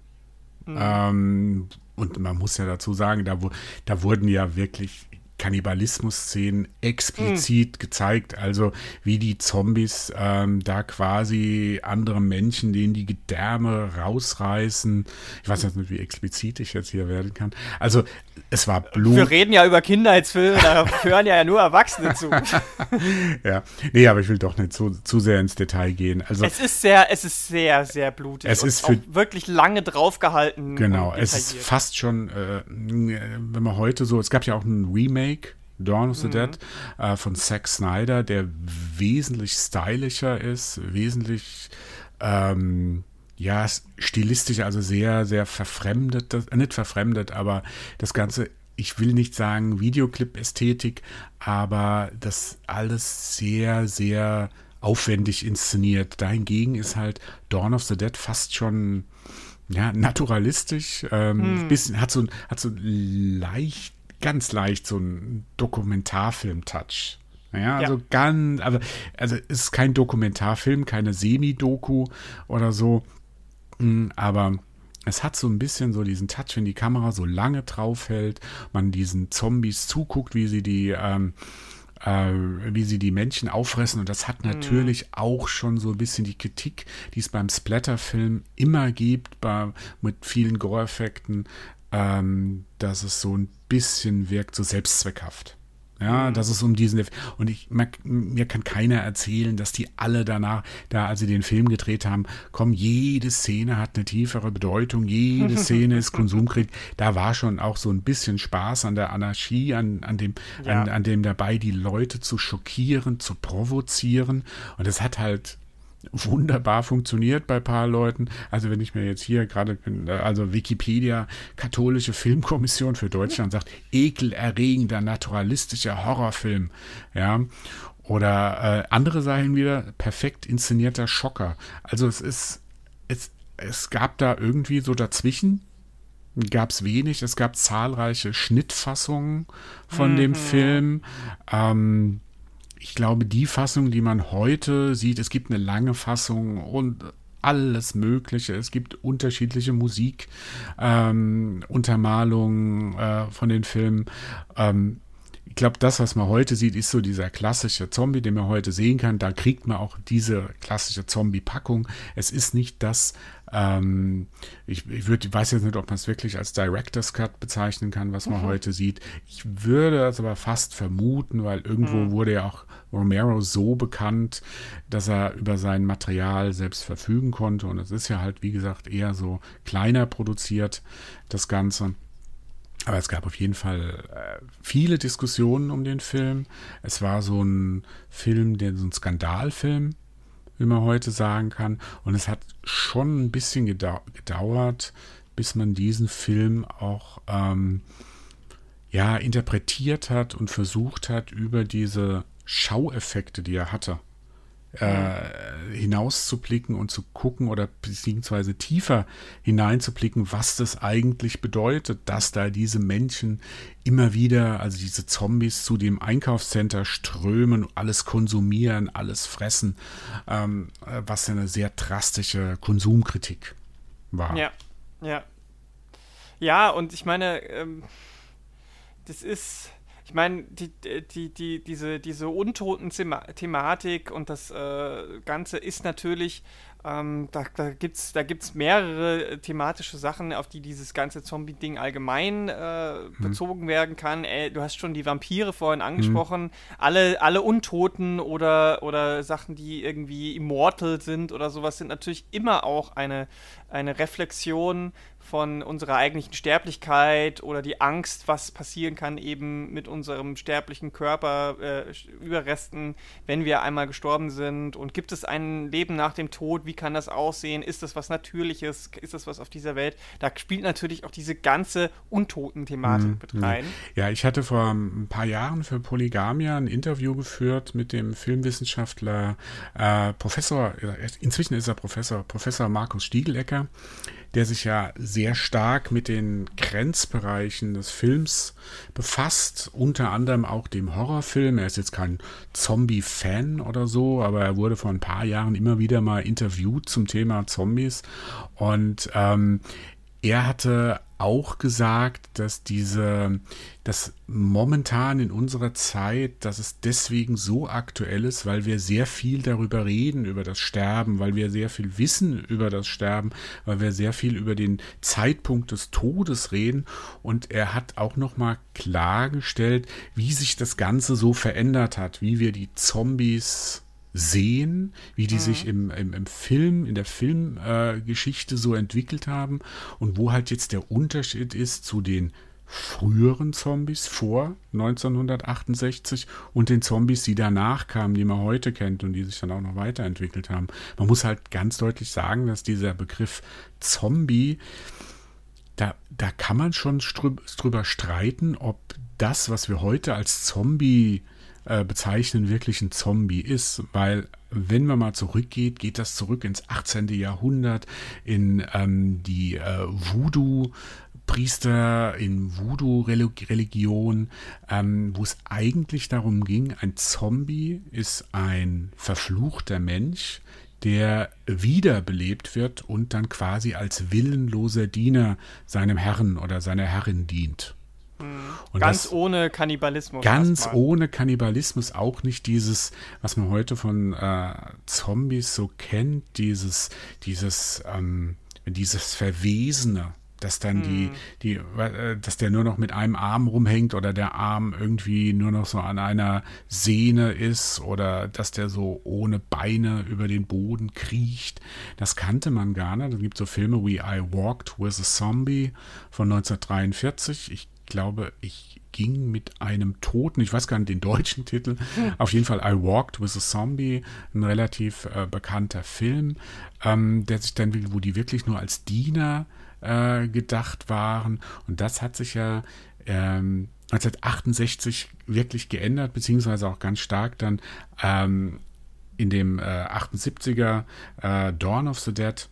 [SPEAKER 2] Mhm. Ähm, und man muss ja dazu sagen, da, da wurden ja wirklich Kannibalismus-Szenen explizit mhm. gezeigt. Also wie die Zombies ähm, da quasi andere Menschen, denen die Gedärme rausreißen. Ich weiß nicht, wie explizit ich jetzt hier werden kann. Also es war Blut.
[SPEAKER 1] Wir reden ja über Kindheitsfilme, da hören ja nur Erwachsene zu.
[SPEAKER 2] ja, nee, aber ich will doch nicht zu, zu sehr ins Detail gehen. Also
[SPEAKER 1] es ist sehr, es ist sehr, sehr blutig.
[SPEAKER 2] Es ist für,
[SPEAKER 1] wirklich lange draufgehalten.
[SPEAKER 2] Genau, es ist fast schon, äh, wenn man heute so, es gab ja auch ein Remake Dawn of the mhm. Dead äh, von Zack Snyder, der wesentlich stylischer ist, wesentlich ähm, ja, stilistisch, also sehr, sehr verfremdet, das, äh, nicht verfremdet, aber das Ganze, ich will nicht sagen Videoclip-Ästhetik, aber das alles sehr, sehr aufwendig inszeniert. Dahingegen ist halt Dawn of the Dead fast schon ja, naturalistisch, ähm, hm. bisschen, hat so, hat so leicht, ganz leicht so einen Dokumentarfilm-Touch. Ja, also ja. ganz, also es ist kein Dokumentarfilm, keine Semi-Doku oder so, hm, aber es hat so ein bisschen so diesen Touch, wenn die Kamera so lange drauf hält, man diesen Zombies zuguckt, wie sie die, ähm, äh, wie sie die Menschen auffressen. Und das hat mhm. natürlich mhm. auch schon so ein bisschen die Kritik, die es beim Splatter-Film immer gibt, bei, mit vielen Gore-Effekten, ähm, dass es so ein bisschen wirkt, so selbstzweckhaft. Ja, mhm. das ist um diesen. Und ich, mir kann keiner erzählen, dass die alle danach, da als sie den Film gedreht haben, komm, jede Szene hat eine tiefere Bedeutung, jede Szene ist Konsumkrieg. Da war schon auch so ein bisschen Spaß an der Anarchie, an, an, dem, ja. an, an dem dabei, die Leute zu schockieren, zu provozieren. Und es hat halt wunderbar funktioniert bei ein paar Leuten. Also wenn ich mir jetzt hier gerade, also Wikipedia, katholische Filmkommission für Deutschland sagt, ekelerregender, naturalistischer Horrorfilm, ja. Oder äh, andere sagen wieder, perfekt inszenierter Schocker. Also es ist, es, es gab da irgendwie so dazwischen, gab es wenig. Es gab zahlreiche Schnittfassungen von mhm. dem Film. Ähm, ich glaube, die Fassung, die man heute sieht, es gibt eine lange Fassung und alles Mögliche. Es gibt unterschiedliche Musik, ähm, äh, von den Filmen. Ähm, ich glaube, das, was man heute sieht, ist so dieser klassische Zombie, den man heute sehen kann. Da kriegt man auch diese klassische Zombie-Packung. Es ist nicht das, ähm, ich, ich, würd, ich weiß jetzt nicht, ob man es wirklich als Director's Cut bezeichnen kann, was man mhm. heute sieht. Ich würde es aber fast vermuten, weil irgendwo mhm. wurde ja auch Romero so bekannt, dass er über sein Material selbst verfügen konnte. Und es ist ja halt, wie gesagt, eher so kleiner produziert, das Ganze. Aber es gab auf jeden Fall äh, viele Diskussionen um den Film. Es war so ein Film, der so ein Skandalfilm, wie man heute sagen kann. Und es hat schon ein bisschen gedau gedauert, bis man diesen Film auch ähm, ja interpretiert hat und versucht hat, über diese Schaueffekte, die er hatte, äh, hinauszublicken und zu gucken oder beziehungsweise tiefer hineinzublicken, was das eigentlich bedeutet, dass da diese Menschen immer wieder, also diese Zombies zu dem Einkaufscenter strömen, alles konsumieren, alles fressen, ähm, was eine sehr drastische Konsumkritik war.
[SPEAKER 1] Ja, ja. Ja, und ich meine, ähm, das ist ich meine, die, die, die, diese, diese Untoten-Thematik und das äh, Ganze ist natürlich, ähm, da, da gibt es da gibt's mehrere thematische Sachen, auf die dieses ganze Zombie-Ding allgemein äh, mhm. bezogen werden kann. Äh, du hast schon die Vampire vorhin mhm. angesprochen. Mhm. Alle, alle Untoten oder, oder Sachen, die irgendwie immortal sind oder sowas, sind natürlich immer auch eine, eine Reflexion von unserer eigentlichen Sterblichkeit oder die Angst, was passieren kann eben mit unserem sterblichen Körper, äh, Überresten, wenn wir einmal gestorben sind. Und gibt es ein Leben nach dem Tod? Wie kann das aussehen? Ist das was Natürliches? Ist das was auf dieser Welt? Da spielt natürlich auch diese ganze Untoten-Thematik mhm. mit rein.
[SPEAKER 2] Ja, ich hatte vor ein paar Jahren für Polygamia ein Interview geführt mit dem Filmwissenschaftler äh, Professor, inzwischen ist er Professor, Professor Markus Stiegelecker der sich ja sehr stark mit den Grenzbereichen des Films befasst, unter anderem auch dem Horrorfilm. Er ist jetzt kein Zombie-Fan oder so, aber er wurde vor ein paar Jahren immer wieder mal interviewt zum Thema Zombies und ähm, er hatte auch gesagt, dass diese, dass momentan in unserer Zeit, dass es deswegen so aktuell ist, weil wir sehr viel darüber reden, über das Sterben, weil wir sehr viel wissen über das Sterben, weil wir sehr viel über den Zeitpunkt des Todes reden. Und er hat auch nochmal klargestellt, wie sich das Ganze so verändert hat, wie wir die Zombies sehen, wie die mhm. sich im, im, im, Film, in der Filmgeschichte äh, so entwickelt haben und wo halt jetzt der Unterschied ist zu den früheren Zombies vor 1968 und den Zombies, die danach kamen, die man heute kennt und die sich dann auch noch weiterentwickelt haben. Man muss halt ganz deutlich sagen, dass dieser Begriff Zombie, da, da kann man schon drüber streiten, ob das, was wir heute als Zombie äh, bezeichnen, wirklich ein Zombie ist, weil wenn man mal zurückgeht, geht das zurück ins 18. Jahrhundert, in ähm, die äh, Voodoo- Priester in Voodoo-Religion, ähm, wo es eigentlich darum ging, ein Zombie ist ein verfluchter Mensch, der wiederbelebt wird und dann quasi als willenloser Diener seinem Herrn oder seiner Herrin dient.
[SPEAKER 1] Und ganz ohne Kannibalismus.
[SPEAKER 2] Ganz ohne Kannibalismus, auch nicht dieses, was man heute von äh, Zombies so kennt, dieses, dieses, ähm, dieses Verwesene, dass dann die, hm. die, äh, dass der nur noch mit einem Arm rumhängt oder der Arm irgendwie nur noch so an einer Sehne ist oder dass der so ohne Beine über den Boden kriecht. Das kannte man gar nicht. Es gibt so Filme wie I Walked with a Zombie von 1943. Ich glaube, ich ging mit einem Toten, ich weiß gar nicht den deutschen Titel, hm. auf jeden Fall I Walked with a Zombie, ein relativ äh, bekannter Film, ähm, der sich dann, wo die wirklich nur als Diener äh, gedacht waren. Und das hat sich ja ähm, 1968 wirklich geändert, beziehungsweise auch ganz stark dann ähm, in dem äh, 78er äh, Dawn of the Dead,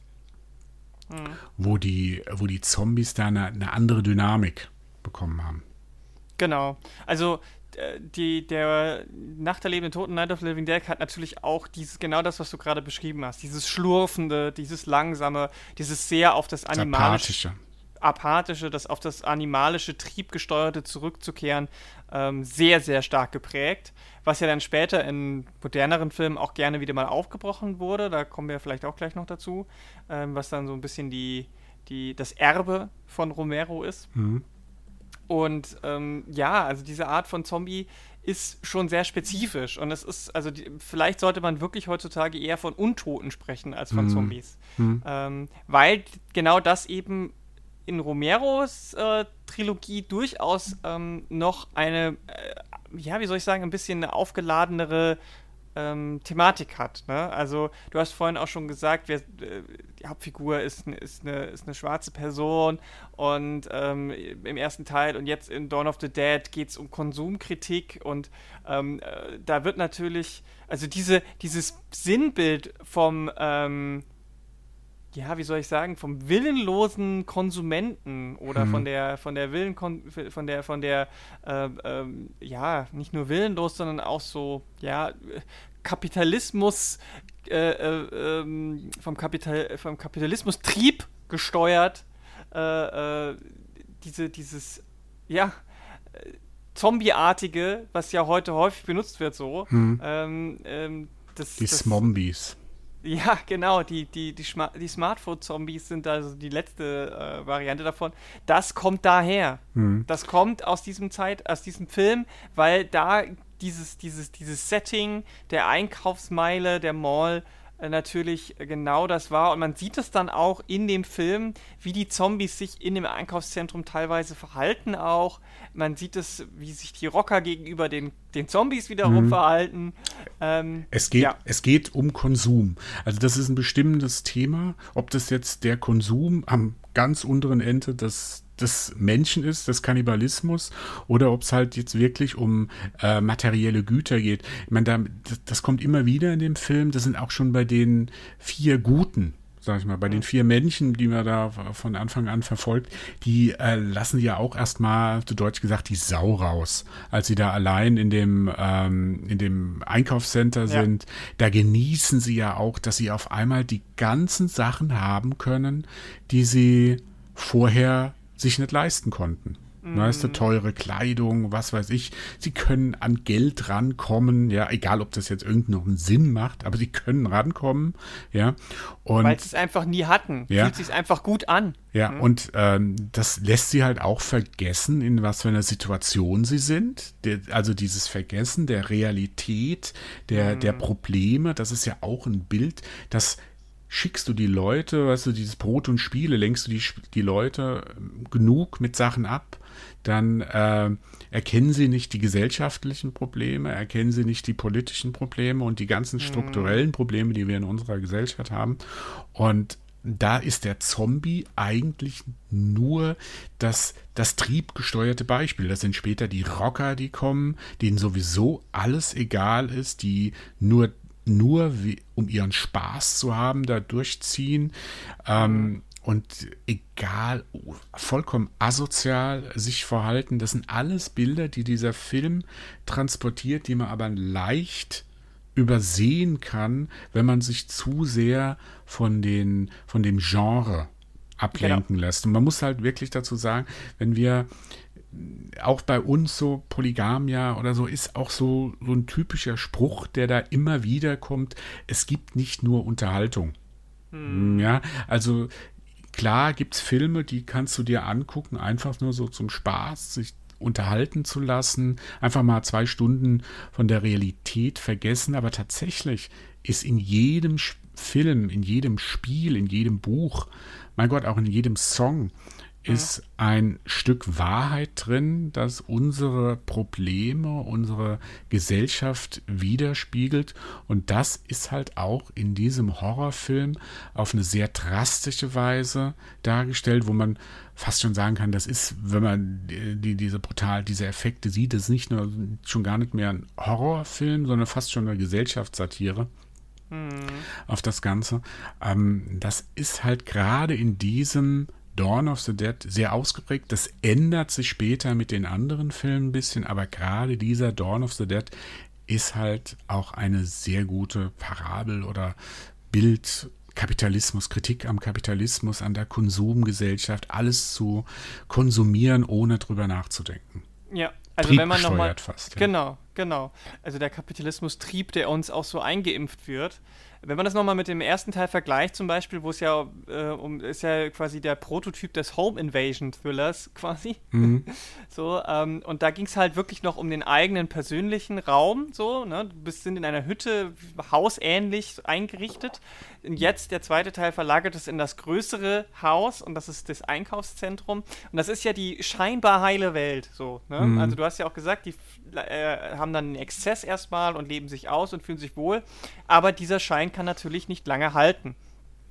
[SPEAKER 2] mhm. wo, die, wo die Zombies da eine, eine andere Dynamik bekommen haben.
[SPEAKER 1] Genau. Also äh, die, der Nach der lebenden Toten, Night of the Living Dead, hat natürlich auch dieses, genau das, was du gerade beschrieben hast. Dieses Schlurfende, dieses Langsame, dieses sehr auf das Animalische. Apathische. Apathische, das auf das animalische, triebgesteuerte zurückzukehren, ähm, sehr, sehr stark geprägt. Was ja dann später in moderneren Filmen auch gerne wieder mal aufgebrochen wurde. Da kommen wir vielleicht auch gleich noch dazu. Ähm, was dann so ein bisschen die, die, das Erbe von Romero ist. Mhm. Und ähm, ja, also diese Art von Zombie ist schon sehr spezifisch. Und es ist, also die, vielleicht sollte man wirklich heutzutage eher von Untoten sprechen als von mhm. Zombies. Mhm. Ähm, weil genau das eben in Romeros äh, Trilogie durchaus ähm, noch eine, äh, ja, wie soll ich sagen, ein bisschen eine aufgeladenere ähm, Thematik hat. Ne? Also du hast vorhin auch schon gesagt, wer, äh, die Hauptfigur ist, ist, eine, ist eine schwarze Person und ähm, im ersten Teil und jetzt in Dawn of the Dead geht es um Konsumkritik und ähm, äh, da wird natürlich, also diese, dieses Sinnbild vom ähm, ja, wie soll ich sagen, vom willenlosen Konsumenten oder hm. von der von der Willen von der von der äh, äh, ja nicht nur willenlos, sondern auch so ja Kapitalismus äh, äh ähm, vom Kapital vom Kapitalismus Trieb gesteuert äh, äh, diese dieses ja Zombieartige, was ja heute häufig benutzt wird so. Hm. Ähm,
[SPEAKER 2] ähm, das, die das, Smombies.
[SPEAKER 1] Ja, genau, die, die, die, die Smartphone-Zombies sind also die letzte äh, Variante davon. Das kommt daher. Mhm. Das kommt aus diesem Zeit, aus diesem Film, weil da dieses, dieses, dieses Setting der Einkaufsmeile, der Mall, natürlich genau das war. Und man sieht es dann auch in dem Film, wie die Zombies sich in dem Einkaufszentrum teilweise verhalten auch. Man sieht es, wie sich die Rocker gegenüber den, den Zombies wiederum mhm. verhalten.
[SPEAKER 2] Ähm, es, geht, ja. es geht um Konsum. Also das ist ein bestimmendes Thema. Ob das jetzt der Konsum am ganz unteren Ende des, des Menschen ist, des Kannibalismus, oder ob es halt jetzt wirklich um äh, materielle Güter geht. Ich meine, da, das, kommt immer wieder in dem Film. Das sind auch schon bei den vier Guten sag ich mal, bei den vier Männchen, die man da von Anfang an verfolgt, die äh, lassen ja auch erstmal, zu Deutsch gesagt, die Sau raus, als sie da allein in dem, ähm, in dem Einkaufscenter sind. Ja. Da genießen sie ja auch, dass sie auf einmal die ganzen Sachen haben können, die sie vorher sich nicht leisten konnten. Weißt du, teure Kleidung, was weiß ich. Sie können an Geld rankommen, ja, egal ob das jetzt irgendeinen Sinn macht, aber sie können rankommen, ja.
[SPEAKER 1] Weil sie es einfach nie hatten. Ja. Fühlt sich einfach gut an.
[SPEAKER 2] Ja, mhm. und ähm, das lässt sie halt auch vergessen, in was für einer Situation sie sind. Der, also dieses Vergessen der Realität, der, mhm. der Probleme, das ist ja auch ein Bild, das schickst du die Leute, weißt du, dieses Brot und Spiele, lenkst du die, die Leute ähm, genug mit Sachen ab, dann äh, erkennen sie nicht die gesellschaftlichen Probleme, erkennen sie nicht die politischen Probleme und die ganzen mhm. strukturellen Probleme, die wir in unserer Gesellschaft haben. Und da ist der Zombie eigentlich nur das, das triebgesteuerte Beispiel. Das sind später die Rocker, die kommen, denen sowieso alles egal ist, die nur, nur wie, um ihren Spaß zu haben, da durchziehen. Ähm, und egal, vollkommen asozial sich verhalten. Das sind alles Bilder, die dieser Film transportiert, die man aber leicht übersehen kann, wenn man sich zu sehr von, den, von dem Genre ablenken genau. lässt. Und man muss halt wirklich dazu sagen, wenn wir auch bei uns so Polygamia oder so ist auch so, so ein typischer Spruch, der da immer wieder kommt. Es gibt nicht nur Unterhaltung. Hm. Ja, also klar gibt es Filme, die kannst du dir angucken, einfach nur so zum Spaß, sich unterhalten zu lassen, einfach mal zwei Stunden von der Realität vergessen, aber tatsächlich ist in jedem Film, in jedem Spiel, in jedem Buch, mein Gott, auch in jedem Song ist ein Stück Wahrheit drin, das unsere Probleme, unsere Gesellschaft widerspiegelt. Und das ist halt auch in diesem Horrorfilm auf eine sehr drastische Weise dargestellt, wo man fast schon sagen kann, das ist, wenn man die, diese brutal, diese Effekte sieht, das ist nicht nur schon gar nicht mehr ein Horrorfilm, sondern fast schon eine Gesellschaftssatire hm. auf das Ganze. Ähm, das ist halt gerade in diesem Dawn of the Dead sehr ausgeprägt. Das ändert sich später mit den anderen Filmen ein bisschen, aber gerade dieser Dawn of the Dead ist halt auch eine sehr gute Parabel oder Bild Kapitalismus, Kritik am Kapitalismus, an der Konsumgesellschaft, alles zu konsumieren, ohne drüber nachzudenken.
[SPEAKER 1] Ja, also wenn man nochmal fast. Ja. Genau, genau. Also der Kapitalismus-Trieb, der uns auch so eingeimpft wird, wenn man das nochmal mit dem ersten Teil vergleicht, zum Beispiel, wo es ja äh, um, ist ja quasi der Prototyp des Home Invasion Thrillers quasi. Mhm. so, ähm, und da ging es halt wirklich noch um den eigenen persönlichen Raum, so, ne? Du bist in einer Hütte, hausähnlich eingerichtet. Und jetzt der zweite Teil verlagert es in das größere Haus und das ist das Einkaufszentrum. Und das ist ja die scheinbar heile Welt, so, ne? Mhm. Also du hast ja auch gesagt, die äh, haben dann einen Exzess erstmal und leben sich aus und fühlen sich wohl. Aber dieser Schein kann natürlich nicht lange halten.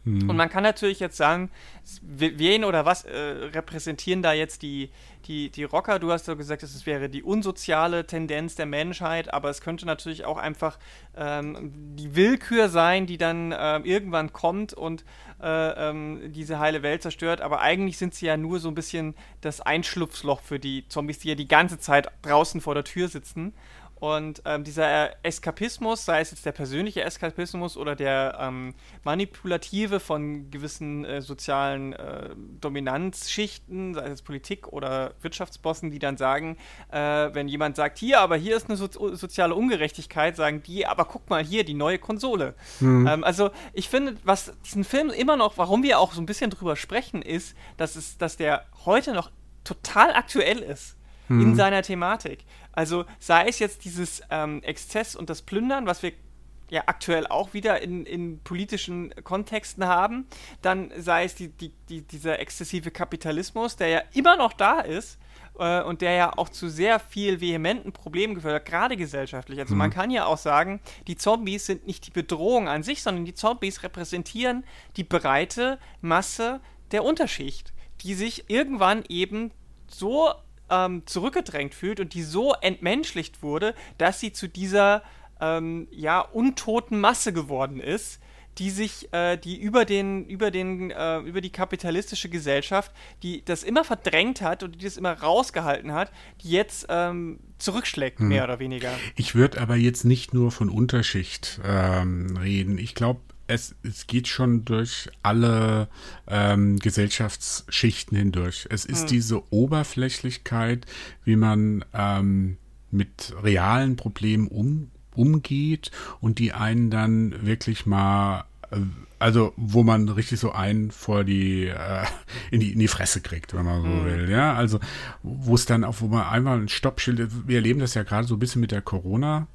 [SPEAKER 1] Hm. Und man kann natürlich jetzt sagen, wen oder was äh, repräsentieren da jetzt die, die, die Rocker? Du hast ja gesagt, es wäre die unsoziale Tendenz der Menschheit, aber es könnte natürlich auch einfach ähm, die Willkür sein, die dann äh, irgendwann kommt und äh, ähm, diese heile Welt zerstört. Aber eigentlich sind sie ja nur so ein bisschen das Einschlupfloch für die Zombies, die ja die ganze Zeit draußen vor der Tür sitzen. Und ähm, dieser Eskapismus, sei es jetzt der persönliche Eskapismus oder der ähm, manipulative von gewissen äh, sozialen äh, Dominanzschichten, sei es Politik oder Wirtschaftsbossen, die dann sagen, äh, wenn jemand sagt, hier, aber hier ist eine so soziale Ungerechtigkeit, sagen die, aber guck mal hier, die neue Konsole. Mhm. Ähm, also ich finde, was diesen Film immer noch, warum wir auch so ein bisschen drüber sprechen, ist, dass, es, dass der heute noch total aktuell ist mhm. in seiner Thematik. Also sei es jetzt dieses ähm, Exzess und das Plündern, was wir ja aktuell auch wieder in, in politischen Kontexten haben, dann sei es die, die, die, dieser exzessive Kapitalismus, der ja immer noch da ist äh, und der ja auch zu sehr viel vehementen Problemen geführt hat, gerade gesellschaftlich. Also mhm. man kann ja auch sagen, die Zombies sind nicht die Bedrohung an sich, sondern die Zombies repräsentieren die breite Masse der Unterschicht, die sich irgendwann eben so ähm, zurückgedrängt fühlt und die so entmenschlicht wurde, dass sie zu dieser ähm, ja untoten Masse geworden ist, die sich, äh, die über den, über den, äh, über die kapitalistische Gesellschaft, die das immer verdrängt hat und die das immer rausgehalten hat, die jetzt ähm, zurückschlägt, hm. mehr oder weniger.
[SPEAKER 2] Ich würde aber jetzt nicht nur von Unterschicht ähm, reden. Ich glaube, es, es geht schon durch alle ähm, Gesellschaftsschichten hindurch. Es ist mhm. diese Oberflächlichkeit, wie man ähm, mit realen Problemen um, umgeht und die einen dann wirklich mal äh, also wo man richtig so einen vor die, äh, in die in die Fresse kriegt, wenn man so mhm. will, ja, also wo es dann auch, wo man einmal ein Stoppschild, wir erleben das ja gerade so ein bisschen mit der Corona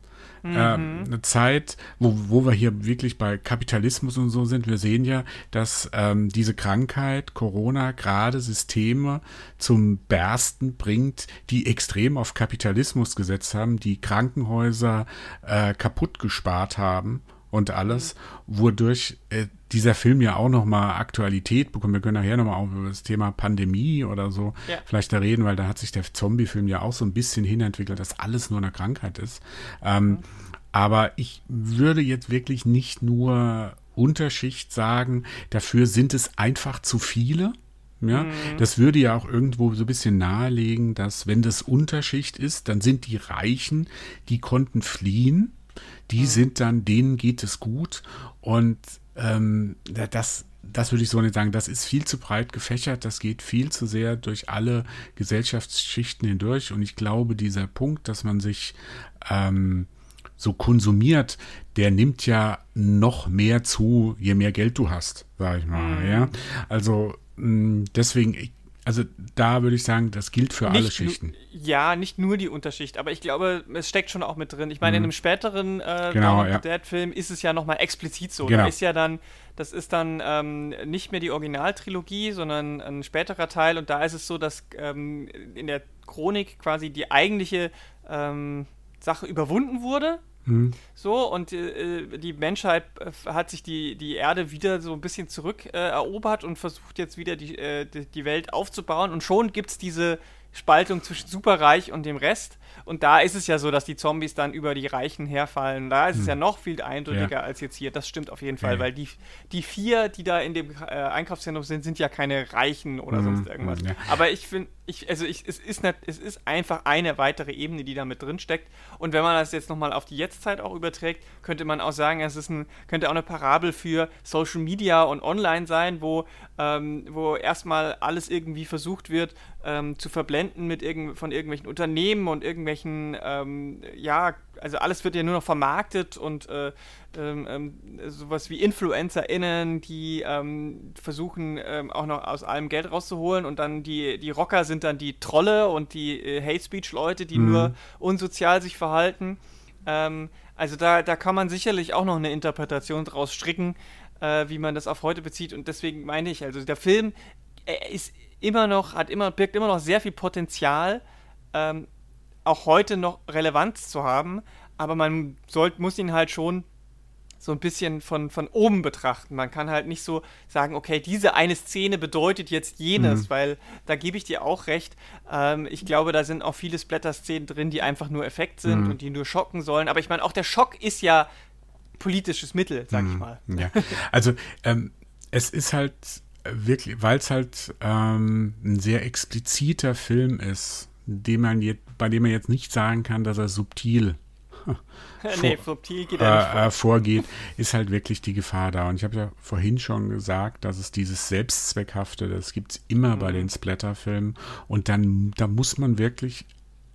[SPEAKER 2] mhm. äh, eine Zeit, wo, wo wir hier wirklich bei Kapitalismus und so sind. Wir sehen ja, dass ähm, diese Krankheit, Corona, gerade Systeme zum Bersten bringt, die extrem auf Kapitalismus gesetzt haben, die Krankenhäuser äh, kaputt gespart haben und alles, wodurch äh, dieser Film ja auch nochmal Aktualität bekommt. Wir können nachher nochmal über das Thema Pandemie oder so ja. vielleicht da reden, weil da hat sich der Zombie-Film ja auch so ein bisschen hinentwickelt, dass alles nur eine Krankheit ist. Ähm, mhm. Aber ich würde jetzt wirklich nicht nur Unterschicht sagen, dafür sind es einfach zu viele. Ja, mhm. das würde ja auch irgendwo so ein bisschen nahelegen, dass wenn das Unterschicht ist, dann sind die Reichen, die konnten fliehen die mhm. sind dann, denen geht es gut und ähm, das, das würde ich so nicht sagen. Das ist viel zu breit gefächert. Das geht viel zu sehr durch alle Gesellschaftsschichten hindurch. Und ich glaube, dieser Punkt, dass man sich ähm, so konsumiert, der nimmt ja noch mehr zu, je mehr Geld du hast, sage ich mal. Mhm. Ja, also mh, deswegen, ich, also da würde ich sagen, das gilt für nicht alle Schichten.
[SPEAKER 1] Ja, nicht nur die Unterschicht, aber ich glaube, es steckt schon auch mit drin. Ich meine, mhm. in einem späteren äh,
[SPEAKER 2] genau, ja.
[SPEAKER 1] Dead-Film ist es ja nochmal explizit so. Genau. Da ist ja dann, das ist dann ähm, nicht mehr die Originaltrilogie, sondern ein späterer Teil und da ist es so, dass ähm, in der Chronik quasi die eigentliche ähm, Sache überwunden wurde Mhm. So, und äh, die Menschheit äh, hat sich die, die Erde wieder so ein bisschen zurückerobert äh, und versucht jetzt wieder die, äh, die Welt aufzubauen. Und schon gibt es diese Spaltung zwischen Superreich und dem Rest. Und da ist es ja so, dass die Zombies dann über die Reichen herfallen. Da ist hm. es ja noch viel eindeutiger ja. als jetzt hier. Das stimmt auf jeden Fall, ja. weil die, die vier, die da in dem äh, Einkaufszentrum sind, sind ja keine Reichen oder hm. sonst irgendwas. Ja. Aber ich finde, ich, also ich, es, ist nicht, es ist einfach eine weitere Ebene, die da mit drin steckt. Und wenn man das jetzt nochmal auf die Jetztzeit auch überträgt, könnte man auch sagen, es ist ein, könnte auch eine Parabel für Social Media und Online sein, wo, ähm, wo erstmal alles irgendwie versucht wird ähm, zu verblenden mit irgend, von irgendwelchen Unternehmen und irgendwelchen, ähm, ja, also alles wird ja nur noch vermarktet und äh, ähm, ähm sowas wie InfluencerInnen, die ähm, versuchen ähm, auch noch aus allem Geld rauszuholen und dann die, die Rocker sind dann die Trolle und die äh, Hate Speech Leute, die mhm. nur unsozial sich verhalten. Ähm, also da, da kann man sicherlich auch noch eine Interpretation draus stricken, äh, wie man das auf heute bezieht und deswegen meine ich, also der Film ist immer noch, hat immer, birgt immer noch sehr viel Potenzial, ähm, auch heute noch Relevanz zu haben, aber man sollt, muss ihn halt schon so ein bisschen von, von oben betrachten. Man kann halt nicht so sagen, okay, diese eine Szene bedeutet jetzt jenes, mhm. weil da gebe ich dir auch recht. Ähm, ich glaube, da sind auch viele Splatter-Szenen drin, die einfach nur Effekt sind mhm. und die nur schocken sollen. Aber ich meine, auch der Schock ist ja politisches Mittel, sag mhm. ich mal.
[SPEAKER 2] Ja. Also ähm, es ist halt wirklich, weil es halt ähm, ein sehr expliziter Film ist, dem man jetzt, bei dem man jetzt nicht sagen kann, dass er subtil
[SPEAKER 1] nee, subtil geht er
[SPEAKER 2] nicht äh, vorgeht, ist halt wirklich die Gefahr da. Und ich habe ja vorhin schon gesagt, dass es dieses Selbstzweckhafte, das gibt es immer mhm. bei den Splatterfilmen. Und dann, da muss man wirklich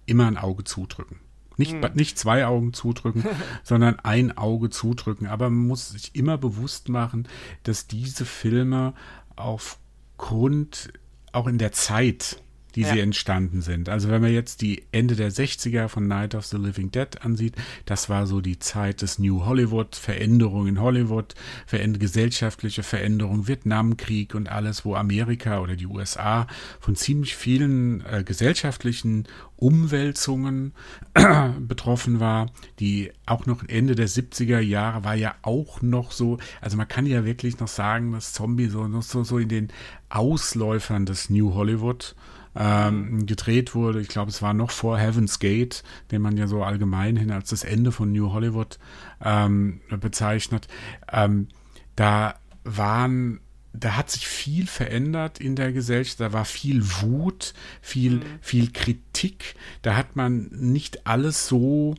[SPEAKER 2] immer ein Auge zudrücken. Nicht, mhm. nicht zwei Augen zudrücken, sondern ein Auge zudrücken. Aber man muss sich immer bewusst machen, dass diese Filme aufgrund auch in der Zeit die ja. sie entstanden sind. Also wenn man jetzt die Ende der 60er von Night of the Living Dead ansieht, das war so die Zeit des New Hollywood, Veränderung in Hollywood, veränd gesellschaftliche Veränderung, Vietnamkrieg und alles, wo Amerika oder die USA von ziemlich vielen äh, gesellschaftlichen Umwälzungen betroffen war, die auch noch Ende der 70er Jahre war ja auch noch so, also man kann ja wirklich noch sagen, dass Zombie so, so, so in den Ausläufern des New Hollywood ähm, gedreht wurde. Ich glaube, es war noch vor Heaven's Gate, den man ja so allgemein hin als das Ende von New Hollywood ähm, bezeichnet. Ähm, da waren da hat sich viel verändert in der Gesellschaft. Da war viel Wut, viel, mhm. viel Kritik. Da hat man nicht alles so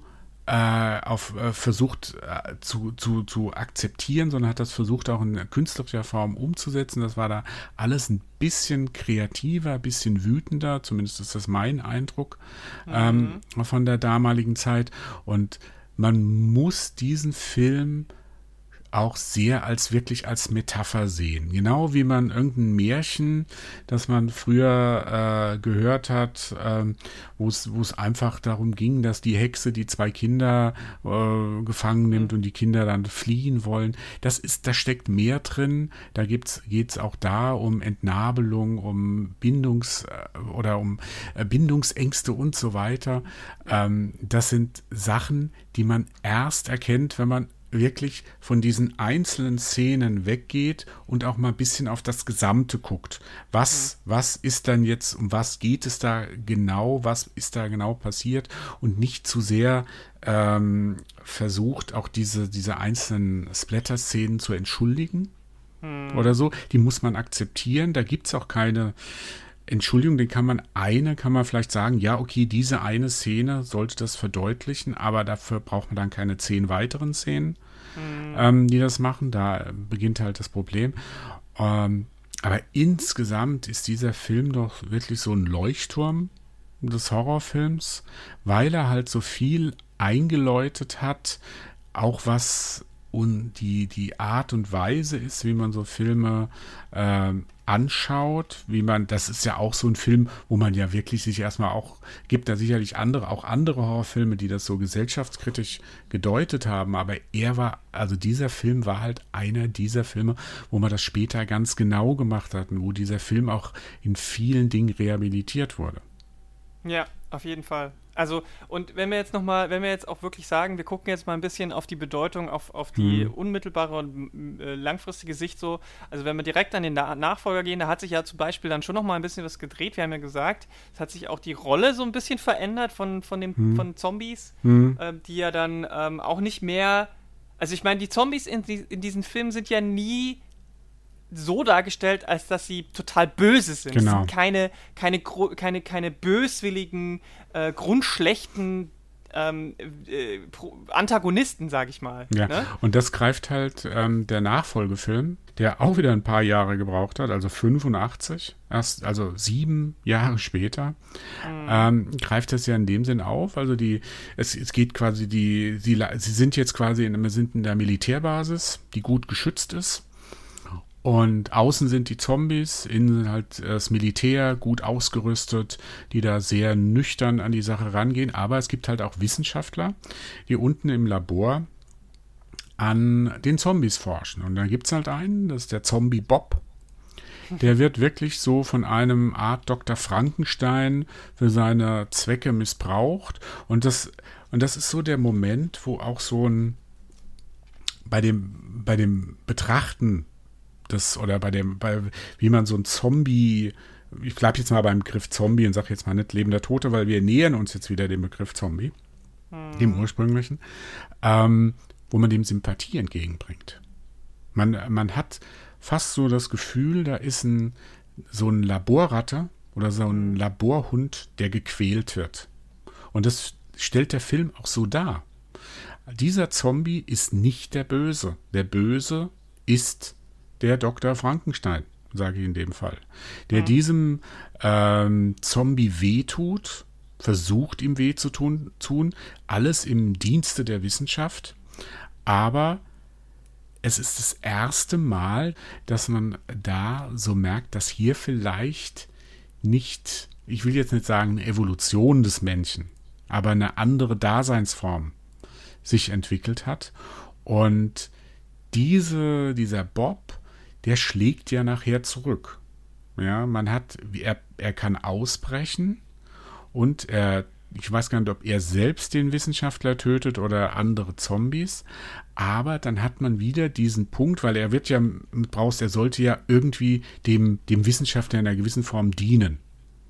[SPEAKER 2] äh, auf, äh, versucht äh, zu, zu, zu akzeptieren, sondern hat das versucht auch in künstlerischer Form umzusetzen. Das war da alles ein bisschen kreativer, ein bisschen wütender, zumindest ist das mein Eindruck ähm, mhm. von der damaligen Zeit. Und man muss diesen Film auch sehr als wirklich als Metapher sehen. Genau wie man irgendein Märchen, das man früher äh, gehört hat, äh, wo es einfach darum ging, dass die Hexe die zwei Kinder äh, gefangen nimmt und die Kinder dann fliehen wollen. Das ist, da steckt mehr drin. Da geht es auch da um Entnabelung, um Bindungs- äh, oder um äh, Bindungsängste und so weiter. Ähm, das sind Sachen, die man erst erkennt, wenn man wirklich von diesen einzelnen Szenen weggeht und auch mal ein bisschen auf das Gesamte guckt. Was, mhm. was ist dann jetzt, um was geht es da genau, was ist da genau passiert und nicht zu sehr ähm, versucht, auch diese, diese einzelnen Splatter-Szenen zu entschuldigen mhm. oder so. Die muss man akzeptieren. Da gibt es auch keine Entschuldigung, den kann man eine, kann man vielleicht sagen, ja, okay, diese eine Szene sollte das verdeutlichen, aber dafür braucht man dann keine zehn weiteren Szenen, mhm. ähm, die das machen. Da beginnt halt das Problem. Ähm, aber insgesamt ist dieser Film doch wirklich so ein Leuchtturm des Horrorfilms, weil er halt so viel eingeläutet hat, auch was und die, die Art und Weise ist, wie man so Filme äh, anschaut, wie man, das ist ja auch so ein Film, wo man ja wirklich sich erstmal auch, gibt da sicherlich andere, auch andere Horrorfilme, die das so gesellschaftskritisch gedeutet haben, aber er war, also dieser Film war halt einer dieser Filme, wo man das später ganz genau gemacht hat und wo dieser Film auch in vielen Dingen rehabilitiert wurde.
[SPEAKER 1] Ja, auf jeden Fall. Also, und wenn wir jetzt nochmal, wenn wir jetzt auch wirklich sagen, wir gucken jetzt mal ein bisschen auf die Bedeutung, auf, auf die mhm. unmittelbare und äh, langfristige Sicht so, also wenn wir direkt an den Na Nachfolger gehen, da hat sich ja zum Beispiel dann schon nochmal ein bisschen was gedreht. Wir haben ja gesagt, es hat sich auch die Rolle so ein bisschen verändert von, von, dem, mhm. von Zombies, mhm. äh, die ja dann ähm, auch nicht mehr, also ich meine, die Zombies in, die, in diesen Filmen sind ja nie so dargestellt, als dass sie total böse sind. Genau. Sind keine, keine, keine, keine böswilligen, äh, grundschlechten ähm, äh, Antagonisten, sag ich mal.
[SPEAKER 2] Ja, ne? und das greift halt ähm, der Nachfolgefilm, der auch wieder ein paar Jahre gebraucht hat, also 85, erst, also sieben Jahre später, mhm. ähm, greift das ja in dem Sinn auf. Also die, es, es geht quasi die, sie, sie sind jetzt quasi in, sind in der Militärbasis, die gut geschützt ist. Und außen sind die Zombies, innen halt das Militär gut ausgerüstet, die da sehr nüchtern an die Sache rangehen. Aber es gibt halt auch Wissenschaftler, die unten im Labor an den Zombies forschen. Und da gibt es halt einen, das ist der Zombie Bob. Der wird wirklich so von einem Art Dr. Frankenstein für seine Zwecke missbraucht. Und das, und das ist so der Moment, wo auch so ein bei dem, bei dem Betrachten das oder bei dem, bei wie man so ein Zombie, ich bleibe jetzt mal beim Begriff Zombie und sage jetzt mal nicht lebender Tote, weil wir nähern uns jetzt wieder dem Begriff Zombie, hm. dem ursprünglichen, ähm, wo man dem Sympathie entgegenbringt. Man, man hat fast so das Gefühl, da ist ein, so ein Laborratte oder so ein hm. Laborhund, der gequält wird. Und das stellt der Film auch so dar. Dieser Zombie ist nicht der Böse. Der Böse ist der Dr. Frankenstein, sage ich in dem Fall, der ja. diesem ähm, Zombie wehtut, versucht ihm weh zu tun, tun, alles im Dienste der Wissenschaft, aber es ist das erste Mal, dass man da so merkt, dass hier vielleicht nicht, ich will jetzt nicht sagen eine Evolution des Menschen, aber eine andere Daseinsform sich entwickelt hat. Und diese, dieser Bob der schlägt ja nachher zurück. Ja, man hat, er, er kann ausbrechen und er, ich weiß gar nicht, ob er selbst den Wissenschaftler tötet oder andere Zombies, aber dann hat man wieder diesen Punkt, weil er wird ja, brauchst, er sollte ja irgendwie dem, dem Wissenschaftler in einer gewissen Form dienen.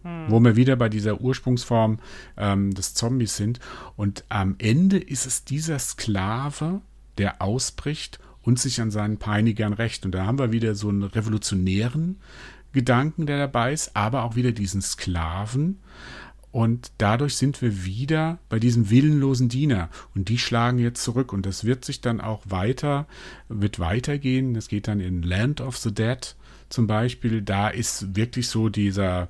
[SPEAKER 2] Hm. Wo wir wieder bei dieser Ursprungsform ähm, des Zombies sind. Und am Ende ist es dieser Sklave, der ausbricht und sich an seinen Peinigern rächt. Und da haben wir wieder so einen revolutionären Gedanken, der dabei ist, aber auch wieder diesen Sklaven. Und dadurch sind wir wieder bei diesem willenlosen Diener. Und die schlagen jetzt zurück. Und das wird sich dann auch weiter, wird weitergehen. Das geht dann in Land of the Dead zum Beispiel. Da ist wirklich so dieser,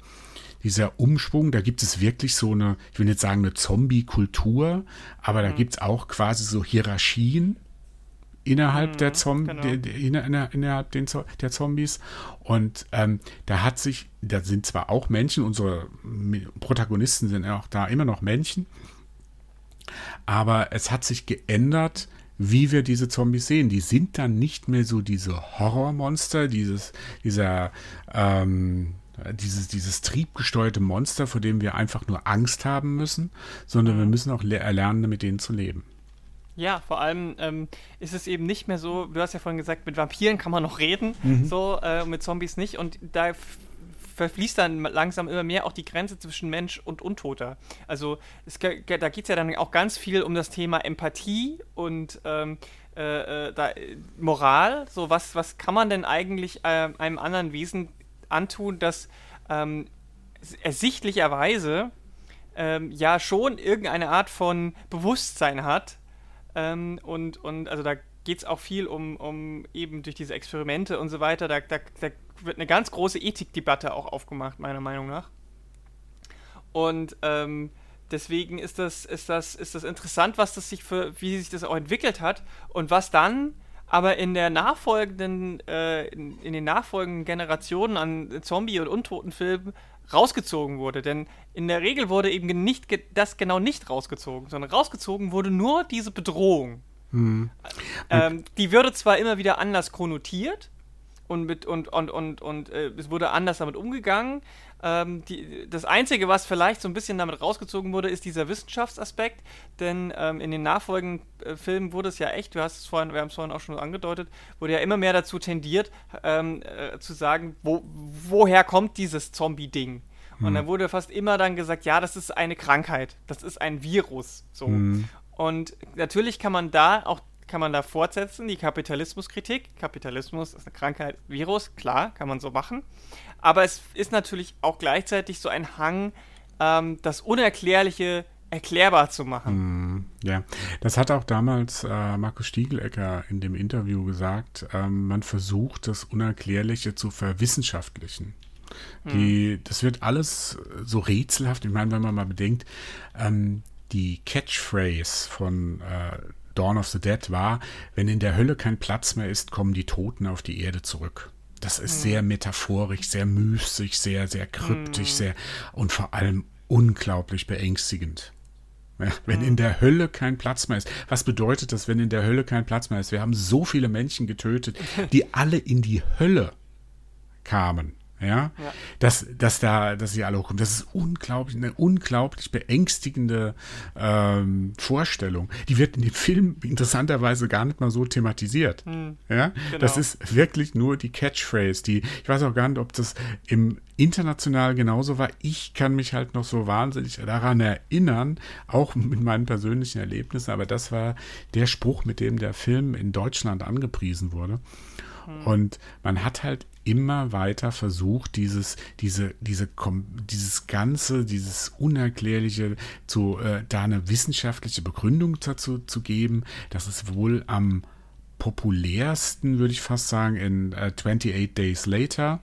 [SPEAKER 2] dieser Umschwung, da gibt es wirklich so eine, ich will nicht sagen eine Zombie-Kultur, aber da mhm. gibt es auch quasi so Hierarchien innerhalb, mhm, der, Zom genau. inner, innerhalb den, der Zombies. Und ähm, da hat sich, da sind zwar auch Menschen, unsere Protagonisten sind auch da immer noch Menschen, aber es hat sich geändert, wie wir diese Zombies sehen. Die sind dann nicht mehr so diese Horrormonster, dieses, dieser, ähm, dieses, dieses triebgesteuerte Monster, vor dem wir einfach nur Angst haben müssen, sondern mhm. wir müssen auch erlernen, mit denen zu leben.
[SPEAKER 1] Ja, vor allem ähm, ist es eben nicht mehr so, du hast ja vorhin gesagt, mit Vampiren kann man noch reden, mhm. so, äh, mit Zombies nicht. Und da verfließt dann langsam immer mehr auch die Grenze zwischen Mensch und Untoter. Also es, da geht es ja dann auch ganz viel um das Thema Empathie und ähm, äh, äh, da, Moral. So, was, was kann man denn eigentlich äh, einem anderen Wesen antun, das ähm, ersichtlicherweise ähm, ja schon irgendeine Art von Bewusstsein hat ähm, und, und also da geht es auch viel um, um eben durch diese Experimente und so weiter. Da, da, da wird eine ganz große Ethikdebatte auch aufgemacht, meiner Meinung nach. Und ähm, deswegen ist das, ist, das, ist das interessant, was das sich für, wie sich das auch entwickelt hat und was dann aber in der nachfolgenden, äh, in, in, den nachfolgenden Generationen an Zombie- und Untotenfilmen rausgezogen wurde. Denn in der Regel wurde eben nicht das genau nicht rausgezogen, sondern rausgezogen wurde nur diese Bedrohung. Hm. Ähm, die würde zwar immer wieder anders konnotiert und, mit, und, und, und, und äh, es wurde anders damit umgegangen. Ähm, die, das Einzige, was vielleicht so ein bisschen damit rausgezogen wurde, ist dieser Wissenschaftsaspekt. Denn ähm, in den nachfolgenden äh, Filmen wurde es ja echt, du hast es vorhin, wir haben es vorhin auch schon angedeutet, wurde ja immer mehr dazu tendiert, ähm, äh, zu sagen, wo, woher kommt dieses Zombie-Ding? Und hm. dann wurde fast immer dann gesagt, ja, das ist eine Krankheit, das ist ein Virus. So. Hm. Und natürlich kann man da auch kann man da fortsetzen, die Kapitalismuskritik. Kapitalismus ist eine Krankheit, Virus, klar, kann man so machen. Aber es ist natürlich auch gleichzeitig so ein Hang, ähm, das Unerklärliche erklärbar zu machen.
[SPEAKER 2] Mm, ja, das hat auch damals äh, Markus Stiegelecker in dem Interview gesagt. Ähm, man versucht, das Unerklärliche zu verwissenschaftlichen. Die, mm. Das wird alles so rätselhaft. Ich meine, wenn man mal bedenkt, ähm, die Catchphrase von äh, Dawn of the Dead war, wenn in der Hölle kein Platz mehr ist, kommen die Toten auf die Erde zurück. Das ist mhm. sehr metaphorisch, sehr mystisch, sehr, sehr kryptisch, mhm. sehr und vor allem unglaublich beängstigend. Ja, wenn mhm. in der Hölle kein Platz mehr ist. Was bedeutet das, wenn in der Hölle kein Platz mehr ist? Wir haben so viele Menschen getötet, die alle in die Hölle kamen. Ja, ja. Dass, dass da, dass sie alle hochkommen. Das ist unglaublich, eine unglaublich beängstigende ähm, Vorstellung. Die wird in dem Film interessanterweise gar nicht mal so thematisiert. Hm. Ja, genau. das ist wirklich nur die Catchphrase. Die, ich weiß auch gar nicht, ob das im international genauso war. Ich kann mich halt noch so wahnsinnig daran erinnern, auch mit meinen persönlichen Erlebnissen. Aber das war der Spruch, mit dem der Film in Deutschland angepriesen wurde. Hm. Und man hat halt immer weiter versucht, dieses, diese, diese, dieses Ganze, dieses Unerklärliche, zu, äh, da eine wissenschaftliche Begründung dazu zu geben. Das ist wohl am populärsten, würde ich fast sagen, in äh, 28 Days Later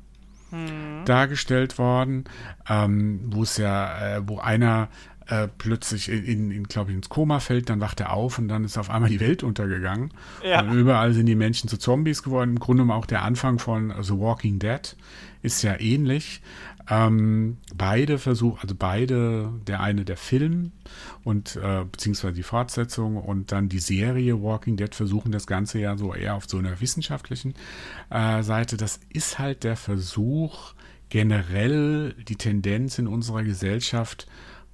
[SPEAKER 2] hm. dargestellt worden, ähm, wo es ja, äh, wo einer äh, plötzlich in, in glaube ich, ins Koma fällt, dann wacht er auf und dann ist auf einmal die Welt untergegangen. Ja. Und überall sind die Menschen zu Zombies geworden. Im Grunde auch der Anfang von The Walking Dead ist ja ähnlich. Ähm, beide versuchen, also beide, der eine der Film und äh, beziehungsweise die Fortsetzung und dann die Serie Walking Dead versuchen das Ganze ja so eher auf so einer wissenschaftlichen äh, Seite. Das ist halt der Versuch, generell die Tendenz in unserer Gesellschaft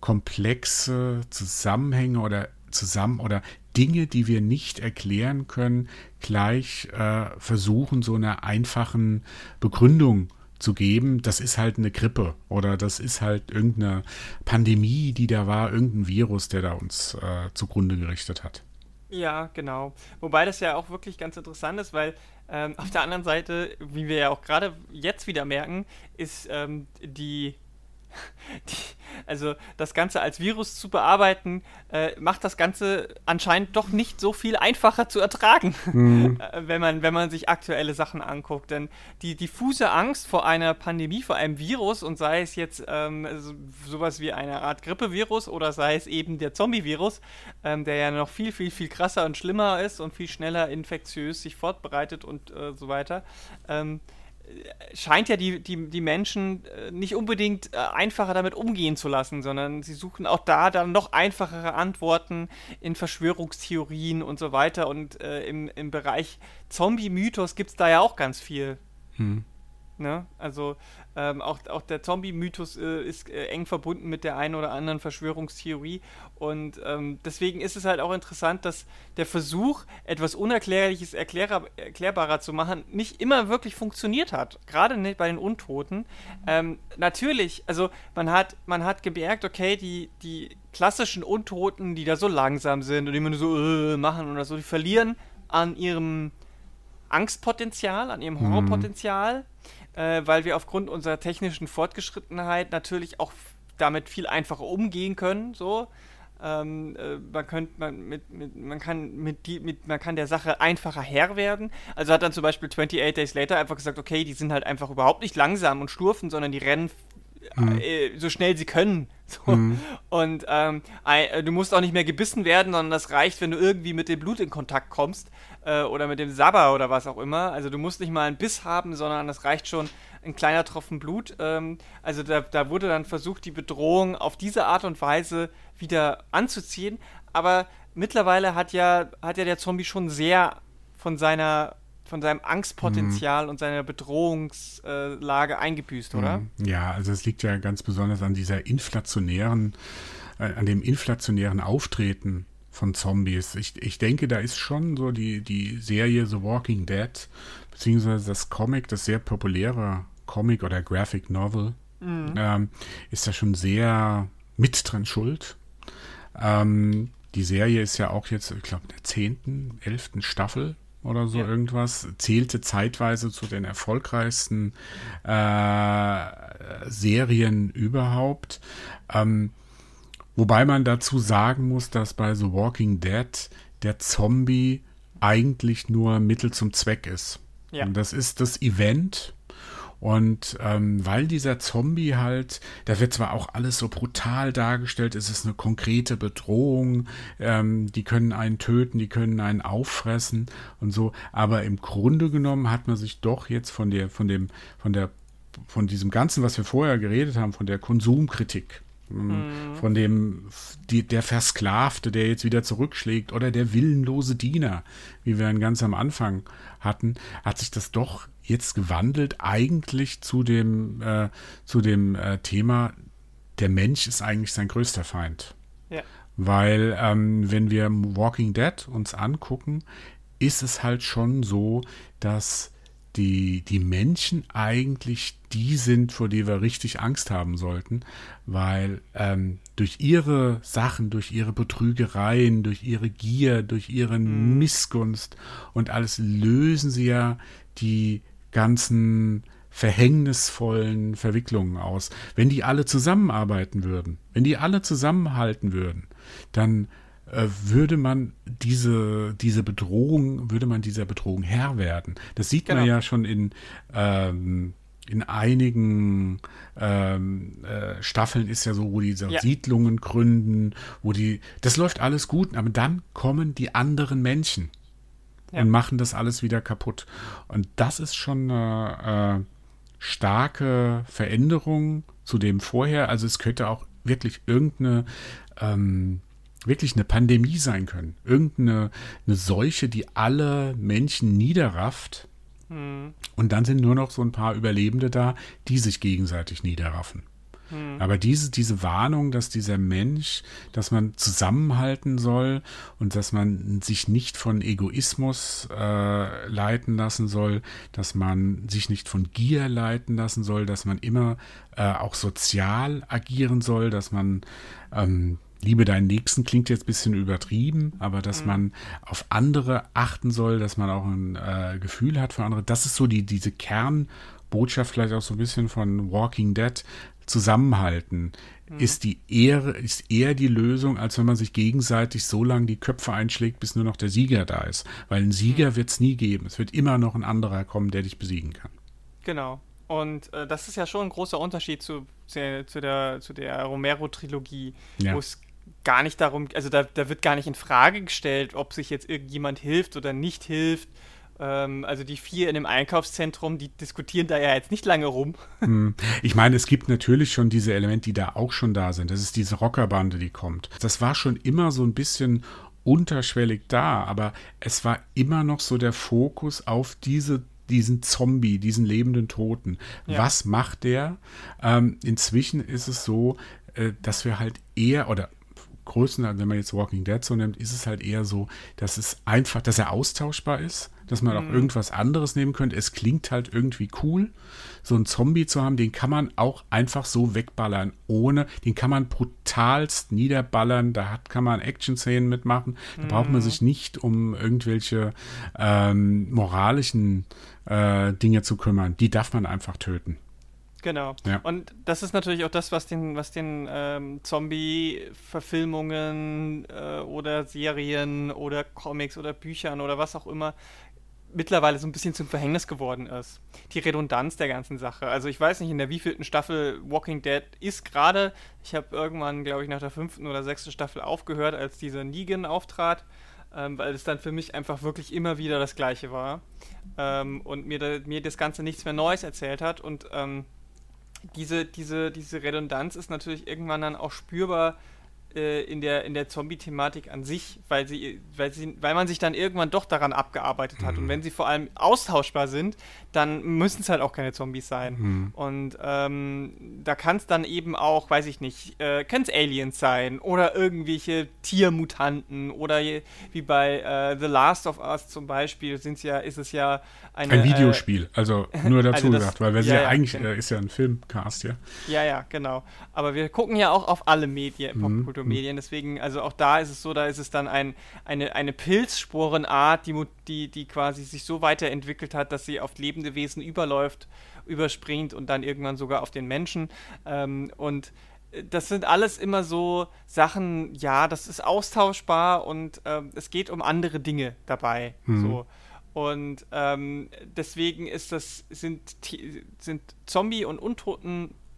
[SPEAKER 2] komplexe Zusammenhänge oder zusammen oder Dinge, die wir nicht erklären können, gleich äh, versuchen, so einer einfachen Begründung zu geben, das ist halt eine Grippe oder das ist halt irgendeine Pandemie, die da war, irgendein Virus, der da uns äh, zugrunde gerichtet hat.
[SPEAKER 1] Ja, genau. Wobei das ja auch wirklich ganz interessant ist, weil ähm, auf der anderen Seite, wie wir ja auch gerade jetzt wieder merken, ist ähm, die, die Also das Ganze als Virus zu bearbeiten, äh, macht das Ganze anscheinend doch nicht so viel einfacher zu ertragen, mhm. Äh, wenn, man, wenn man sich aktuelle Sachen anguckt. Denn die diffuse Angst vor einer Pandemie, vor einem Virus und sei es jetzt ähm, so, sowas wie eine Art Grippevirus oder sei es eben der Zombie-Virus, ähm, der ja noch viel, viel, viel krasser und schlimmer ist und viel schneller infektiös sich fortbereitet und äh, so weiter. Ähm, scheint ja die, die, die Menschen äh, nicht unbedingt äh, einfacher damit umgehen zu lassen, sondern sie suchen auch da dann noch einfachere Antworten in Verschwörungstheorien und so weiter. Und äh, im, im Bereich Zombie-Mythos gibt es da ja auch ganz viel. Hm. Ne? Also ähm, auch, auch der Zombie-Mythos äh, ist äh, eng verbunden mit der einen oder anderen Verschwörungstheorie. Und ähm, deswegen ist es halt auch interessant, dass der Versuch, etwas Unerklärliches erklärer, erklärbarer zu machen, nicht immer wirklich funktioniert hat. Gerade nicht bei den Untoten. Ähm, natürlich, also man hat, man hat gemerkt, okay, die, die klassischen Untoten, die da so langsam sind und immer nur so äh, machen oder so, die verlieren an ihrem Angstpotenzial, an ihrem mhm. Horrorpotenzial. Mhm äh, weil wir aufgrund unserer technischen Fortgeschrittenheit natürlich auch damit viel einfacher umgehen können. So. Ähm, äh, man, könnt, man, mit, mit, man, kann mit die, mit, man kann der Sache einfacher Herr werden. Also hat dann zum Beispiel 28 Days Later einfach gesagt, okay, die sind halt einfach überhaupt nicht langsam und sturfen, sondern die rennen mhm. äh, so schnell sie können. So. Mhm. Und ähm, äh, du musst auch nicht mehr gebissen werden, sondern das reicht, wenn du irgendwie mit dem Blut in Kontakt kommst äh, oder mit dem Sabber oder was auch immer. Also du musst nicht mal einen Biss haben, sondern das reicht schon ein kleiner Tropfen Blut. Ähm, also da, da wurde dann versucht, die Bedrohung auf diese Art und Weise wieder anzuziehen. Aber mittlerweile hat ja, hat ja der Zombie schon sehr von seiner von seinem Angstpotenzial mhm. und seiner Bedrohungslage eingebüßt, oder? Mhm.
[SPEAKER 2] Ja, also es liegt ja ganz besonders an dieser inflationären, äh, an dem inflationären Auftreten von Zombies. Ich, ich denke, da ist schon so die, die Serie The Walking Dead, beziehungsweise das Comic, das sehr populäre Comic oder Graphic Novel, mhm. ähm, ist da schon sehr mit dran schuld. Ähm, die Serie ist ja auch jetzt, ich glaube, in der zehnten, elften Staffel oder so ja. irgendwas, zählte zeitweise zu den erfolgreichsten äh, Serien überhaupt. Ähm, wobei man dazu sagen muss, dass bei The Walking Dead der Zombie eigentlich nur Mittel zum Zweck ist. Ja. Und das ist das Event, und ähm, weil dieser Zombie halt, da wird zwar auch alles so brutal dargestellt, es ist eine konkrete Bedrohung, ähm, die können einen töten, die können einen auffressen und so, aber im Grunde genommen hat man sich doch jetzt von der, von dem, von der, von diesem Ganzen, was wir vorher geredet haben, von der Konsumkritik, Mhm. Von dem, die, der Versklavte, der jetzt wieder zurückschlägt, oder der willenlose Diener, wie wir ihn ganz am Anfang hatten, hat sich das doch jetzt gewandelt, eigentlich zu dem, äh, zu dem äh, Thema, der Mensch ist eigentlich sein größter Feind. Ja. Weil, ähm, wenn wir Walking Dead uns angucken, ist es halt schon so, dass die, die Menschen eigentlich die sind, vor die wir richtig Angst haben sollten, weil ähm, durch ihre Sachen, durch ihre Betrügereien, durch ihre Gier, durch ihre mhm. Missgunst und alles lösen sie ja die ganzen verhängnisvollen Verwicklungen aus. Wenn die alle zusammenarbeiten würden, wenn die alle zusammenhalten würden, dann äh, würde man diese, diese Bedrohung, würde man dieser Bedrohung Herr werden. Das sieht genau. man ja schon in, ähm, in einigen ähm, äh, Staffeln ist ja so, wo die so ja. Siedlungen gründen, wo die, das läuft alles gut, aber dann kommen die anderen Menschen ja. und machen das alles wieder kaputt. Und das ist schon eine äh, starke Veränderung zu dem vorher. Also es könnte auch wirklich irgendeine ähm, wirklich eine Pandemie sein können. Irgendeine eine Seuche, die alle Menschen niederrafft. Hm. Und dann sind nur noch so ein paar Überlebende da, die sich gegenseitig niederraffen. Hm. Aber diese, diese Warnung, dass dieser Mensch, dass man zusammenhalten soll und dass man sich nicht von Egoismus äh, leiten lassen soll, dass man sich nicht von Gier leiten lassen soll, dass man immer äh, auch sozial agieren soll, dass man ähm, Liebe deinen Nächsten klingt jetzt ein bisschen übertrieben, aber dass mhm. man auf andere achten soll, dass man auch ein äh, Gefühl hat für andere, das ist so die, diese Kernbotschaft vielleicht auch so ein bisschen von Walking Dead, zusammenhalten, mhm. ist die Ehre, ist eher die Lösung, als wenn man sich gegenseitig so lange die Köpfe einschlägt, bis nur noch der Sieger da ist. Weil ein Sieger mhm. wird es nie geben. Es wird immer noch ein anderer kommen, der dich besiegen kann.
[SPEAKER 1] Genau. Und äh, das ist ja schon ein großer Unterschied zu, zu, zu der, zu der Romero-Trilogie, ja. wo es gar nicht darum, also da, da wird gar nicht in Frage gestellt, ob sich jetzt irgendjemand hilft oder nicht hilft. Ähm, also die vier in dem Einkaufszentrum, die diskutieren da ja jetzt nicht lange rum.
[SPEAKER 2] Hm. Ich meine, es gibt natürlich schon diese Elemente, die da auch schon da sind. Das ist diese Rockerbande, die kommt. Das war schon immer so ein bisschen unterschwellig da, aber es war immer noch so der Fokus auf diese diesen Zombie, diesen lebenden Toten. Ja. Was macht der? Ähm, inzwischen ist es so, äh, dass wir halt eher, oder Größen, wenn man jetzt Walking Dead so nimmt, ist es halt eher so, dass es einfach, dass er austauschbar ist, dass man mhm. auch irgendwas anderes nehmen könnte. Es klingt halt irgendwie cool, so einen Zombie zu haben, den kann man auch einfach so wegballern, ohne, den kann man brutalst niederballern, da hat, kann man Action-Szenen mitmachen, da mhm. braucht man sich nicht um irgendwelche ähm, moralischen äh, Dinge zu kümmern. Die darf man einfach töten.
[SPEAKER 1] Genau. Ja. Und das ist natürlich auch das, was den, was den ähm, Zombie-Verfilmungen äh, oder Serien oder Comics oder Büchern oder was auch immer mittlerweile so ein bisschen zum Verhängnis geworden ist. Die Redundanz der ganzen Sache. Also ich weiß nicht, in der wievielten Staffel Walking Dead ist gerade. Ich habe irgendwann, glaube ich, nach der fünften oder sechsten Staffel aufgehört, als dieser Negan auftrat ähm, weil es dann für mich einfach wirklich immer wieder das Gleiche war ähm, und mir, da, mir das Ganze nichts mehr Neues erzählt hat und ähm, diese, diese, diese Redundanz ist natürlich irgendwann dann auch spürbar äh, in der, in der Zombie-Thematik an sich, weil, sie, weil, sie, weil man sich dann irgendwann doch daran abgearbeitet hat. Mhm. Und wenn sie vor allem austauschbar sind, dann müssen es halt auch keine Zombies sein. Mhm. Und ähm, da kann es dann eben auch, weiß ich nicht, äh, kann es Aliens sein oder irgendwelche Tiermutanten oder je, wie bei äh, The Last of Us zum Beispiel sind's ja, ist es ja eine,
[SPEAKER 2] ein Videospiel, äh, also nur dazu also das, gesagt, weil wir ja, ja, eigentlich ja. Äh, ist ja ein Filmcast, ja.
[SPEAKER 1] Ja, ja, genau. Aber wir gucken ja auch auf alle Medien, mhm. Popkulturmedien, deswegen, also auch da ist es so, da ist es dann ein, eine, eine Pilzsporenart, die, die, die quasi sich so weiterentwickelt hat, dass sie auf lebende Wesen überläuft, überspringt und dann irgendwann sogar auf den Menschen. Ähm, und äh, das sind alles immer so Sachen, ja, das ist austauschbar und ähm, es geht um andere Dinge dabei. Mhm. So. Und ähm, deswegen ist das, sind, sind Zombie- und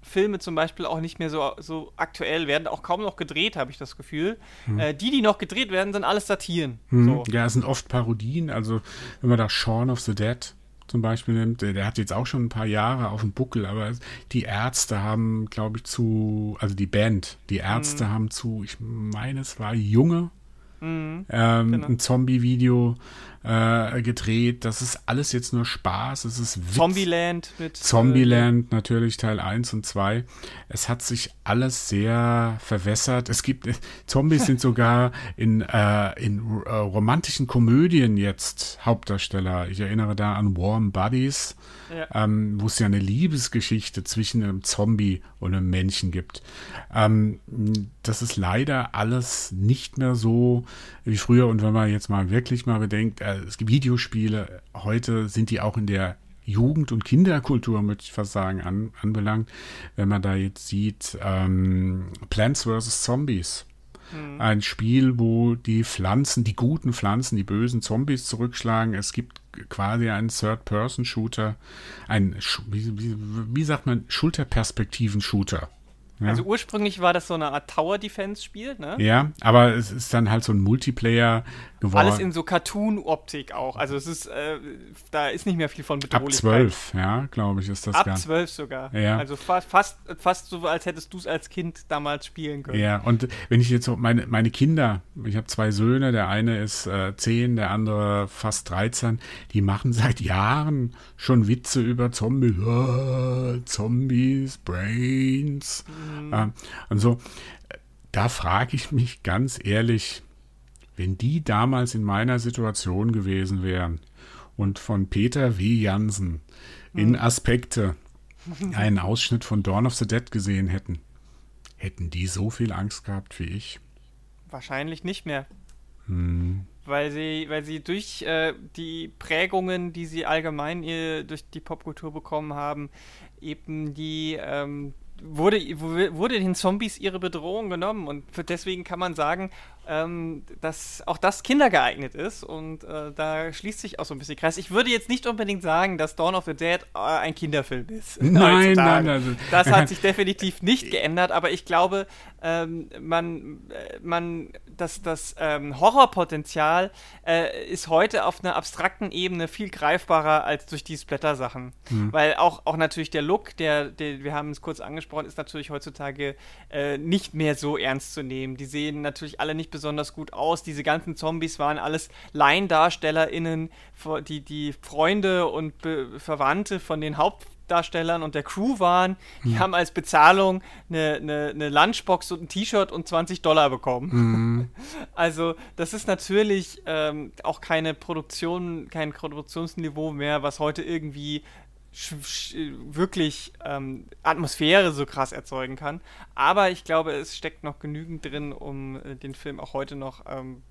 [SPEAKER 1] Untoten-Filme zum Beispiel auch nicht mehr so, so aktuell, werden auch kaum noch gedreht, habe ich das Gefühl. Hm. Äh, die, die noch gedreht werden, sind alles Satiren.
[SPEAKER 2] Hm. So. Ja, es sind oft Parodien. Also, wenn man da Shaun of the Dead zum Beispiel nimmt, der, der hat jetzt auch schon ein paar Jahre auf dem Buckel, aber die Ärzte haben, glaube ich, zu, also die Band, die Ärzte hm. haben zu, ich meine, es war Junge, Mhm, ähm, genau. ein Zombie-Video äh, gedreht. Das ist alles jetzt nur Spaß. Es ist
[SPEAKER 1] Witz. Zombieland mit.
[SPEAKER 2] Zombieland, äh, natürlich Teil 1 und 2. Es hat sich alles sehr verwässert. Es gibt, Zombies sind sogar in, äh, in äh, romantischen Komödien jetzt Hauptdarsteller. Ich erinnere da an Warm Buddies, ja. ähm, wo es ja eine Liebesgeschichte zwischen einem Zombie und einem Menschen gibt. Ähm, das ist leider alles nicht mehr so wie früher. Und wenn man jetzt mal wirklich mal bedenkt, äh, es gibt Videospiele, heute sind die auch in der Jugend- und Kinderkultur, möchte ich fast sagen, an, anbelangt. Wenn man da jetzt sieht, ähm, Plants vs. Zombies. Mhm. Ein Spiel, wo die Pflanzen, die guten Pflanzen, die bösen Zombies zurückschlagen. Es gibt quasi einen Third-Person-Shooter, ein, wie, wie, wie sagt man, Schulterperspektiven-Shooter.
[SPEAKER 1] Ja. Also ursprünglich war das so eine Art Tower-Defense-Spiel, ne?
[SPEAKER 2] Ja, aber es ist dann halt so ein Multiplayer
[SPEAKER 1] geworden. Alles in so Cartoon-Optik auch. Also es ist, äh, da ist nicht mehr viel von
[SPEAKER 2] Bedrohlichkeit. Ab zwölf, ja, glaube ich, ist das
[SPEAKER 1] Ab zwölf sogar. Ja. Also fast, fast, fast so, als hättest du es als Kind damals spielen können.
[SPEAKER 2] Ja, und wenn ich jetzt so meine, meine Kinder, ich habe zwei Söhne, der eine ist äh, zehn, der andere fast 13, die machen seit Jahren schon Witze über Zombies. Oh, Zombies, Brains. Mhm. Äh, und so, da frage ich mich ganz ehrlich, wenn die damals in meiner Situation gewesen wären und von Peter W. Jansen in hm. Aspekte einen Ausschnitt von Dawn of the Dead gesehen hätten, hätten die so viel Angst gehabt wie ich?
[SPEAKER 1] Wahrscheinlich nicht mehr. Hm. Weil sie, weil sie durch äh, die Prägungen, die sie allgemein äh, durch die Popkultur bekommen haben, eben die, ähm, wurde, wurde den Zombies ihre Bedrohung genommen und deswegen kann man sagen, ähm, dass auch das kindergeeignet ist und äh, da schließt sich auch so ein bisschen Kreis. Ich würde jetzt nicht unbedingt sagen, dass Dawn of the Dead äh, ein Kinderfilm ist.
[SPEAKER 2] Nein, nein, also.
[SPEAKER 1] Das hat sich definitiv nicht geändert, aber ich glaube, ähm, man, äh, man, das, das ähm, Horrorpotenzial äh, ist heute auf einer abstrakten Ebene viel greifbarer als durch die Splatter-Sachen. Mhm. Weil auch, auch natürlich der Look, der, der wir haben es kurz angesprochen, ist natürlich heutzutage äh, nicht mehr so ernst zu nehmen. Die sehen natürlich alle nicht besonders gut aus. Diese ganzen Zombies waren alles LaiendarstellerInnen, die, die Freunde und Be Verwandte von den Hauptdarstellern und der Crew waren. Die mhm. haben als Bezahlung eine, eine, eine Lunchbox und ein T-Shirt und 20 Dollar bekommen. Mhm. Also, das ist natürlich ähm, auch keine Produktion, kein Produktionsniveau mehr, was heute irgendwie wirklich ähm, Atmosphäre so krass erzeugen kann. Aber ich glaube, es steckt noch genügend drin, um äh, den Film auch heute noch ähm,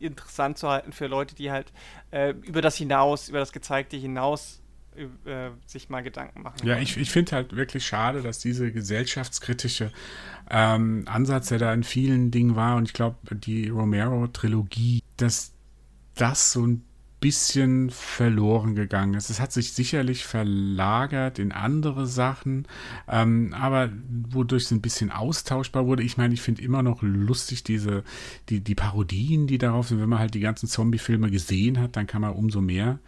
[SPEAKER 1] interessant zu halten für Leute, die halt äh, über das hinaus, über das Gezeigte hinaus äh, sich mal Gedanken machen.
[SPEAKER 2] Ja, wollen. ich, ich finde halt wirklich schade, dass diese gesellschaftskritische ähm, Ansatz, der da in vielen Dingen war, und ich glaube, die Romero-Trilogie, dass das so ein bisschen verloren gegangen ist. Es hat sich sicherlich verlagert in andere Sachen, ähm, aber wodurch es ein bisschen austauschbar wurde. Ich meine, ich finde immer noch lustig diese, die, die Parodien, die darauf sind. Wenn man halt die ganzen Zombie-Filme gesehen hat, dann kann man umso mehr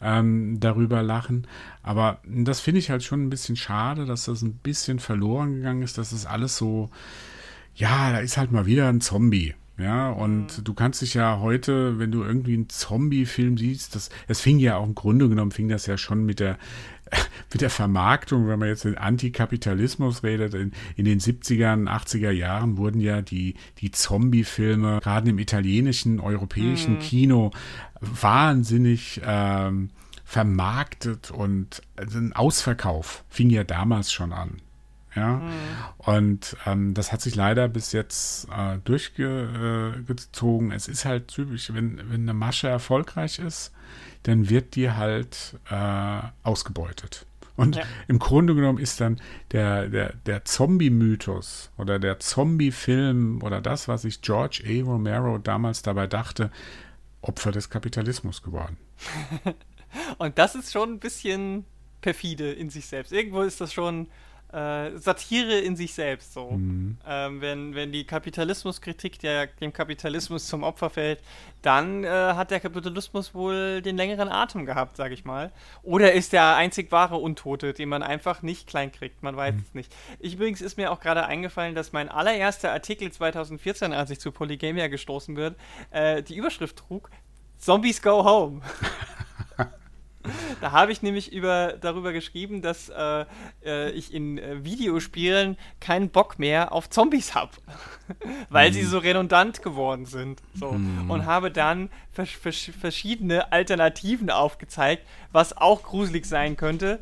[SPEAKER 2] ähm, darüber lachen. Aber das finde ich halt schon ein bisschen schade, dass das ein bisschen verloren gegangen ist, dass es das alles so, ja, da ist halt mal wieder ein Zombie. Ja, und mhm. du kannst dich ja heute, wenn du irgendwie einen Zombie-Film siehst, das, es fing ja auch im Grunde genommen, fing das ja schon mit der, mit der Vermarktung, wenn man jetzt den Antikapitalismus redet, in, in den 70er, 80er Jahren wurden ja die, die Zombie-Filme, gerade im italienischen, europäischen mhm. Kino, wahnsinnig ähm, vermarktet und also ein Ausverkauf fing ja damals schon an. Ja. Mhm. Und ähm, das hat sich leider bis jetzt äh, durchgezogen. Es ist halt typisch, wenn, wenn eine Masche erfolgreich ist, dann wird die halt äh, ausgebeutet. Und ja. im Grunde genommen ist dann der, der, der Zombie-Mythos oder der Zombie-Film oder das, was sich George A. Romero damals dabei dachte, Opfer des Kapitalismus geworden.
[SPEAKER 1] Und das ist schon ein bisschen perfide in sich selbst. Irgendwo ist das schon äh, Satire in sich selbst so. Mhm. Ähm, wenn, wenn die Kapitalismuskritik der, dem Kapitalismus zum Opfer fällt, dann äh, hat der Kapitalismus wohl den längeren Atem gehabt, sag ich mal. Oder ist der einzig wahre Untote, den man einfach nicht klein kriegt. Man weiß mhm. es nicht. Ich übrigens ist mir auch gerade eingefallen, dass mein allererster Artikel 2014, als ich zu Polygamia gestoßen bin, äh, die Überschrift trug: Zombies go home. Da habe ich nämlich über, darüber geschrieben, dass äh, äh, ich in äh, Videospielen keinen Bock mehr auf Zombies habe, weil mm. sie mhm. so redundant geworden sind. So. Mm. Und habe dann vers vers verschiedene Alternativen aufgezeigt, was auch gruselig sein könnte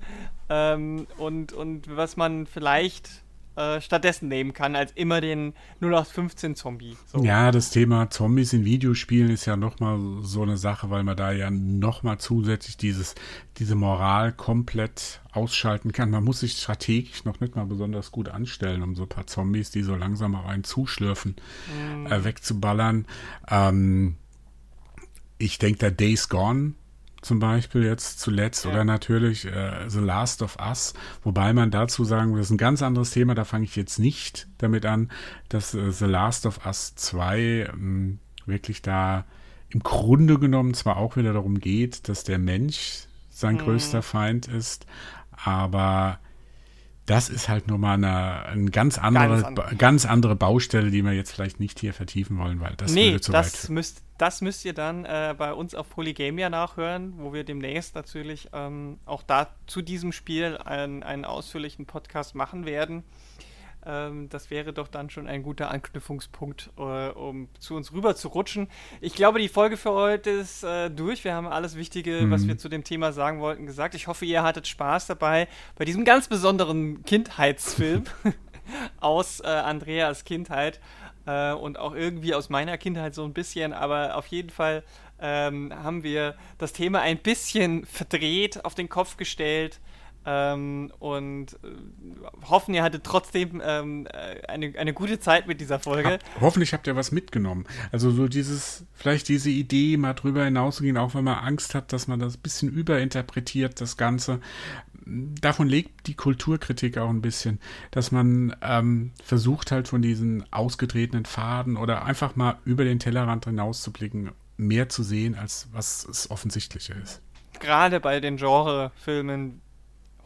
[SPEAKER 1] ähm, und, und was man vielleicht äh, stattdessen nehmen kann, als immer den 0815-Zombie.
[SPEAKER 2] So. Ja, das Thema Zombies in Videospielen ist ja nochmal so eine Sache, weil man da ja nochmal zusätzlich dieses, diese Moral komplett ausschalten kann. Man muss sich strategisch noch nicht mal besonders gut anstellen, um so ein paar Zombies, die so langsam auf einen zuschlürfen, mm. äh, wegzuballern. Ähm, ich denke, der Days Gone zum Beispiel jetzt zuletzt ja. oder natürlich äh, The Last of Us, wobei man dazu sagen will, das ist ein ganz anderes Thema, da fange ich jetzt nicht damit an, dass äh, The Last of Us 2 ähm, wirklich da im Grunde genommen zwar auch wieder darum geht, dass der Mensch sein mhm. größter Feind ist, aber das ist halt nochmal eine, eine ganz andere, ganz andere, ganz andere Baustelle, die wir jetzt vielleicht nicht hier vertiefen wollen, weil das
[SPEAKER 1] nee, würde zu das weit müsst, das müsst ihr dann äh, bei uns auf Polygamia nachhören, wo wir demnächst natürlich ähm, auch da zu diesem Spiel einen, einen ausführlichen Podcast machen werden. Ähm, das wäre doch dann schon ein guter Anknüpfungspunkt, äh, um zu uns rüber zu rutschen. Ich glaube, die Folge für heute ist äh, durch. Wir haben alles Wichtige, mhm. was wir zu dem Thema sagen wollten, gesagt. Ich hoffe, ihr hattet Spaß dabei bei diesem ganz besonderen Kindheitsfilm aus äh, Andreas Kindheit äh, und auch irgendwie aus meiner Kindheit so ein bisschen, aber auf jeden Fall ähm, haben wir das Thema ein bisschen verdreht, auf den Kopf gestellt Ähm, und äh, hoffen, ihr hattet trotzdem ähm, äh, eine, eine gute Zeit mit dieser Folge. Hab,
[SPEAKER 2] hoffentlich habt ihr was mitgenommen. Also so dieses, vielleicht diese Idee, mal drüber hinauszugehen, auch wenn man Angst hat, dass man das ein bisschen überinterpretiert, das Ganze. Davon lebt die Kulturkritik auch ein bisschen, dass man ähm, versucht halt von diesen ausgetretenen Faden oder einfach mal über den Tellerrand hinauszublicken, mehr zu sehen, als was es offensichtlicher ist.
[SPEAKER 1] Gerade bei den Genrefilmen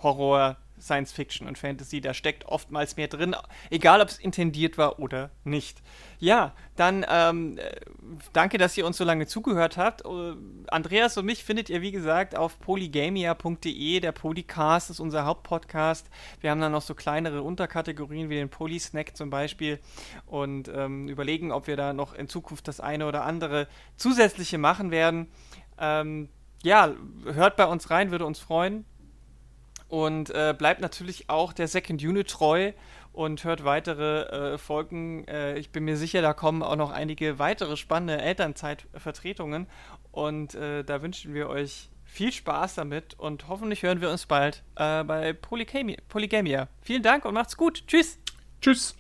[SPEAKER 1] Horror, Science Fiction und Fantasy, da steckt oftmals mehr drin, egal ob es intendiert war oder nicht. Ja, dann ähm, äh, danke, dass ihr uns so lange zugehört habt. Uh, Andreas und mich findet ihr, wie gesagt, auf polygamia.de. Der Polycast ist unser Hauptpodcast. Wir haben dann noch so kleinere Unterkategorien wie den Polysnack zum Beispiel und ähm, überlegen, ob wir da noch in Zukunft das eine oder andere zusätzliche machen werden. Ähm, ja, hört bei uns rein, würde uns freuen und äh, bleibt natürlich auch der Second Unit treu und hört weitere äh, Folgen. Äh, ich bin mir sicher, da kommen auch noch einige weitere spannende Elternzeitvertretungen und äh, da wünschen wir euch viel Spaß damit und hoffentlich hören wir uns bald äh, bei Polygamia. Polygamia. Vielen Dank und macht's gut. Tschüss.
[SPEAKER 2] Tschüss.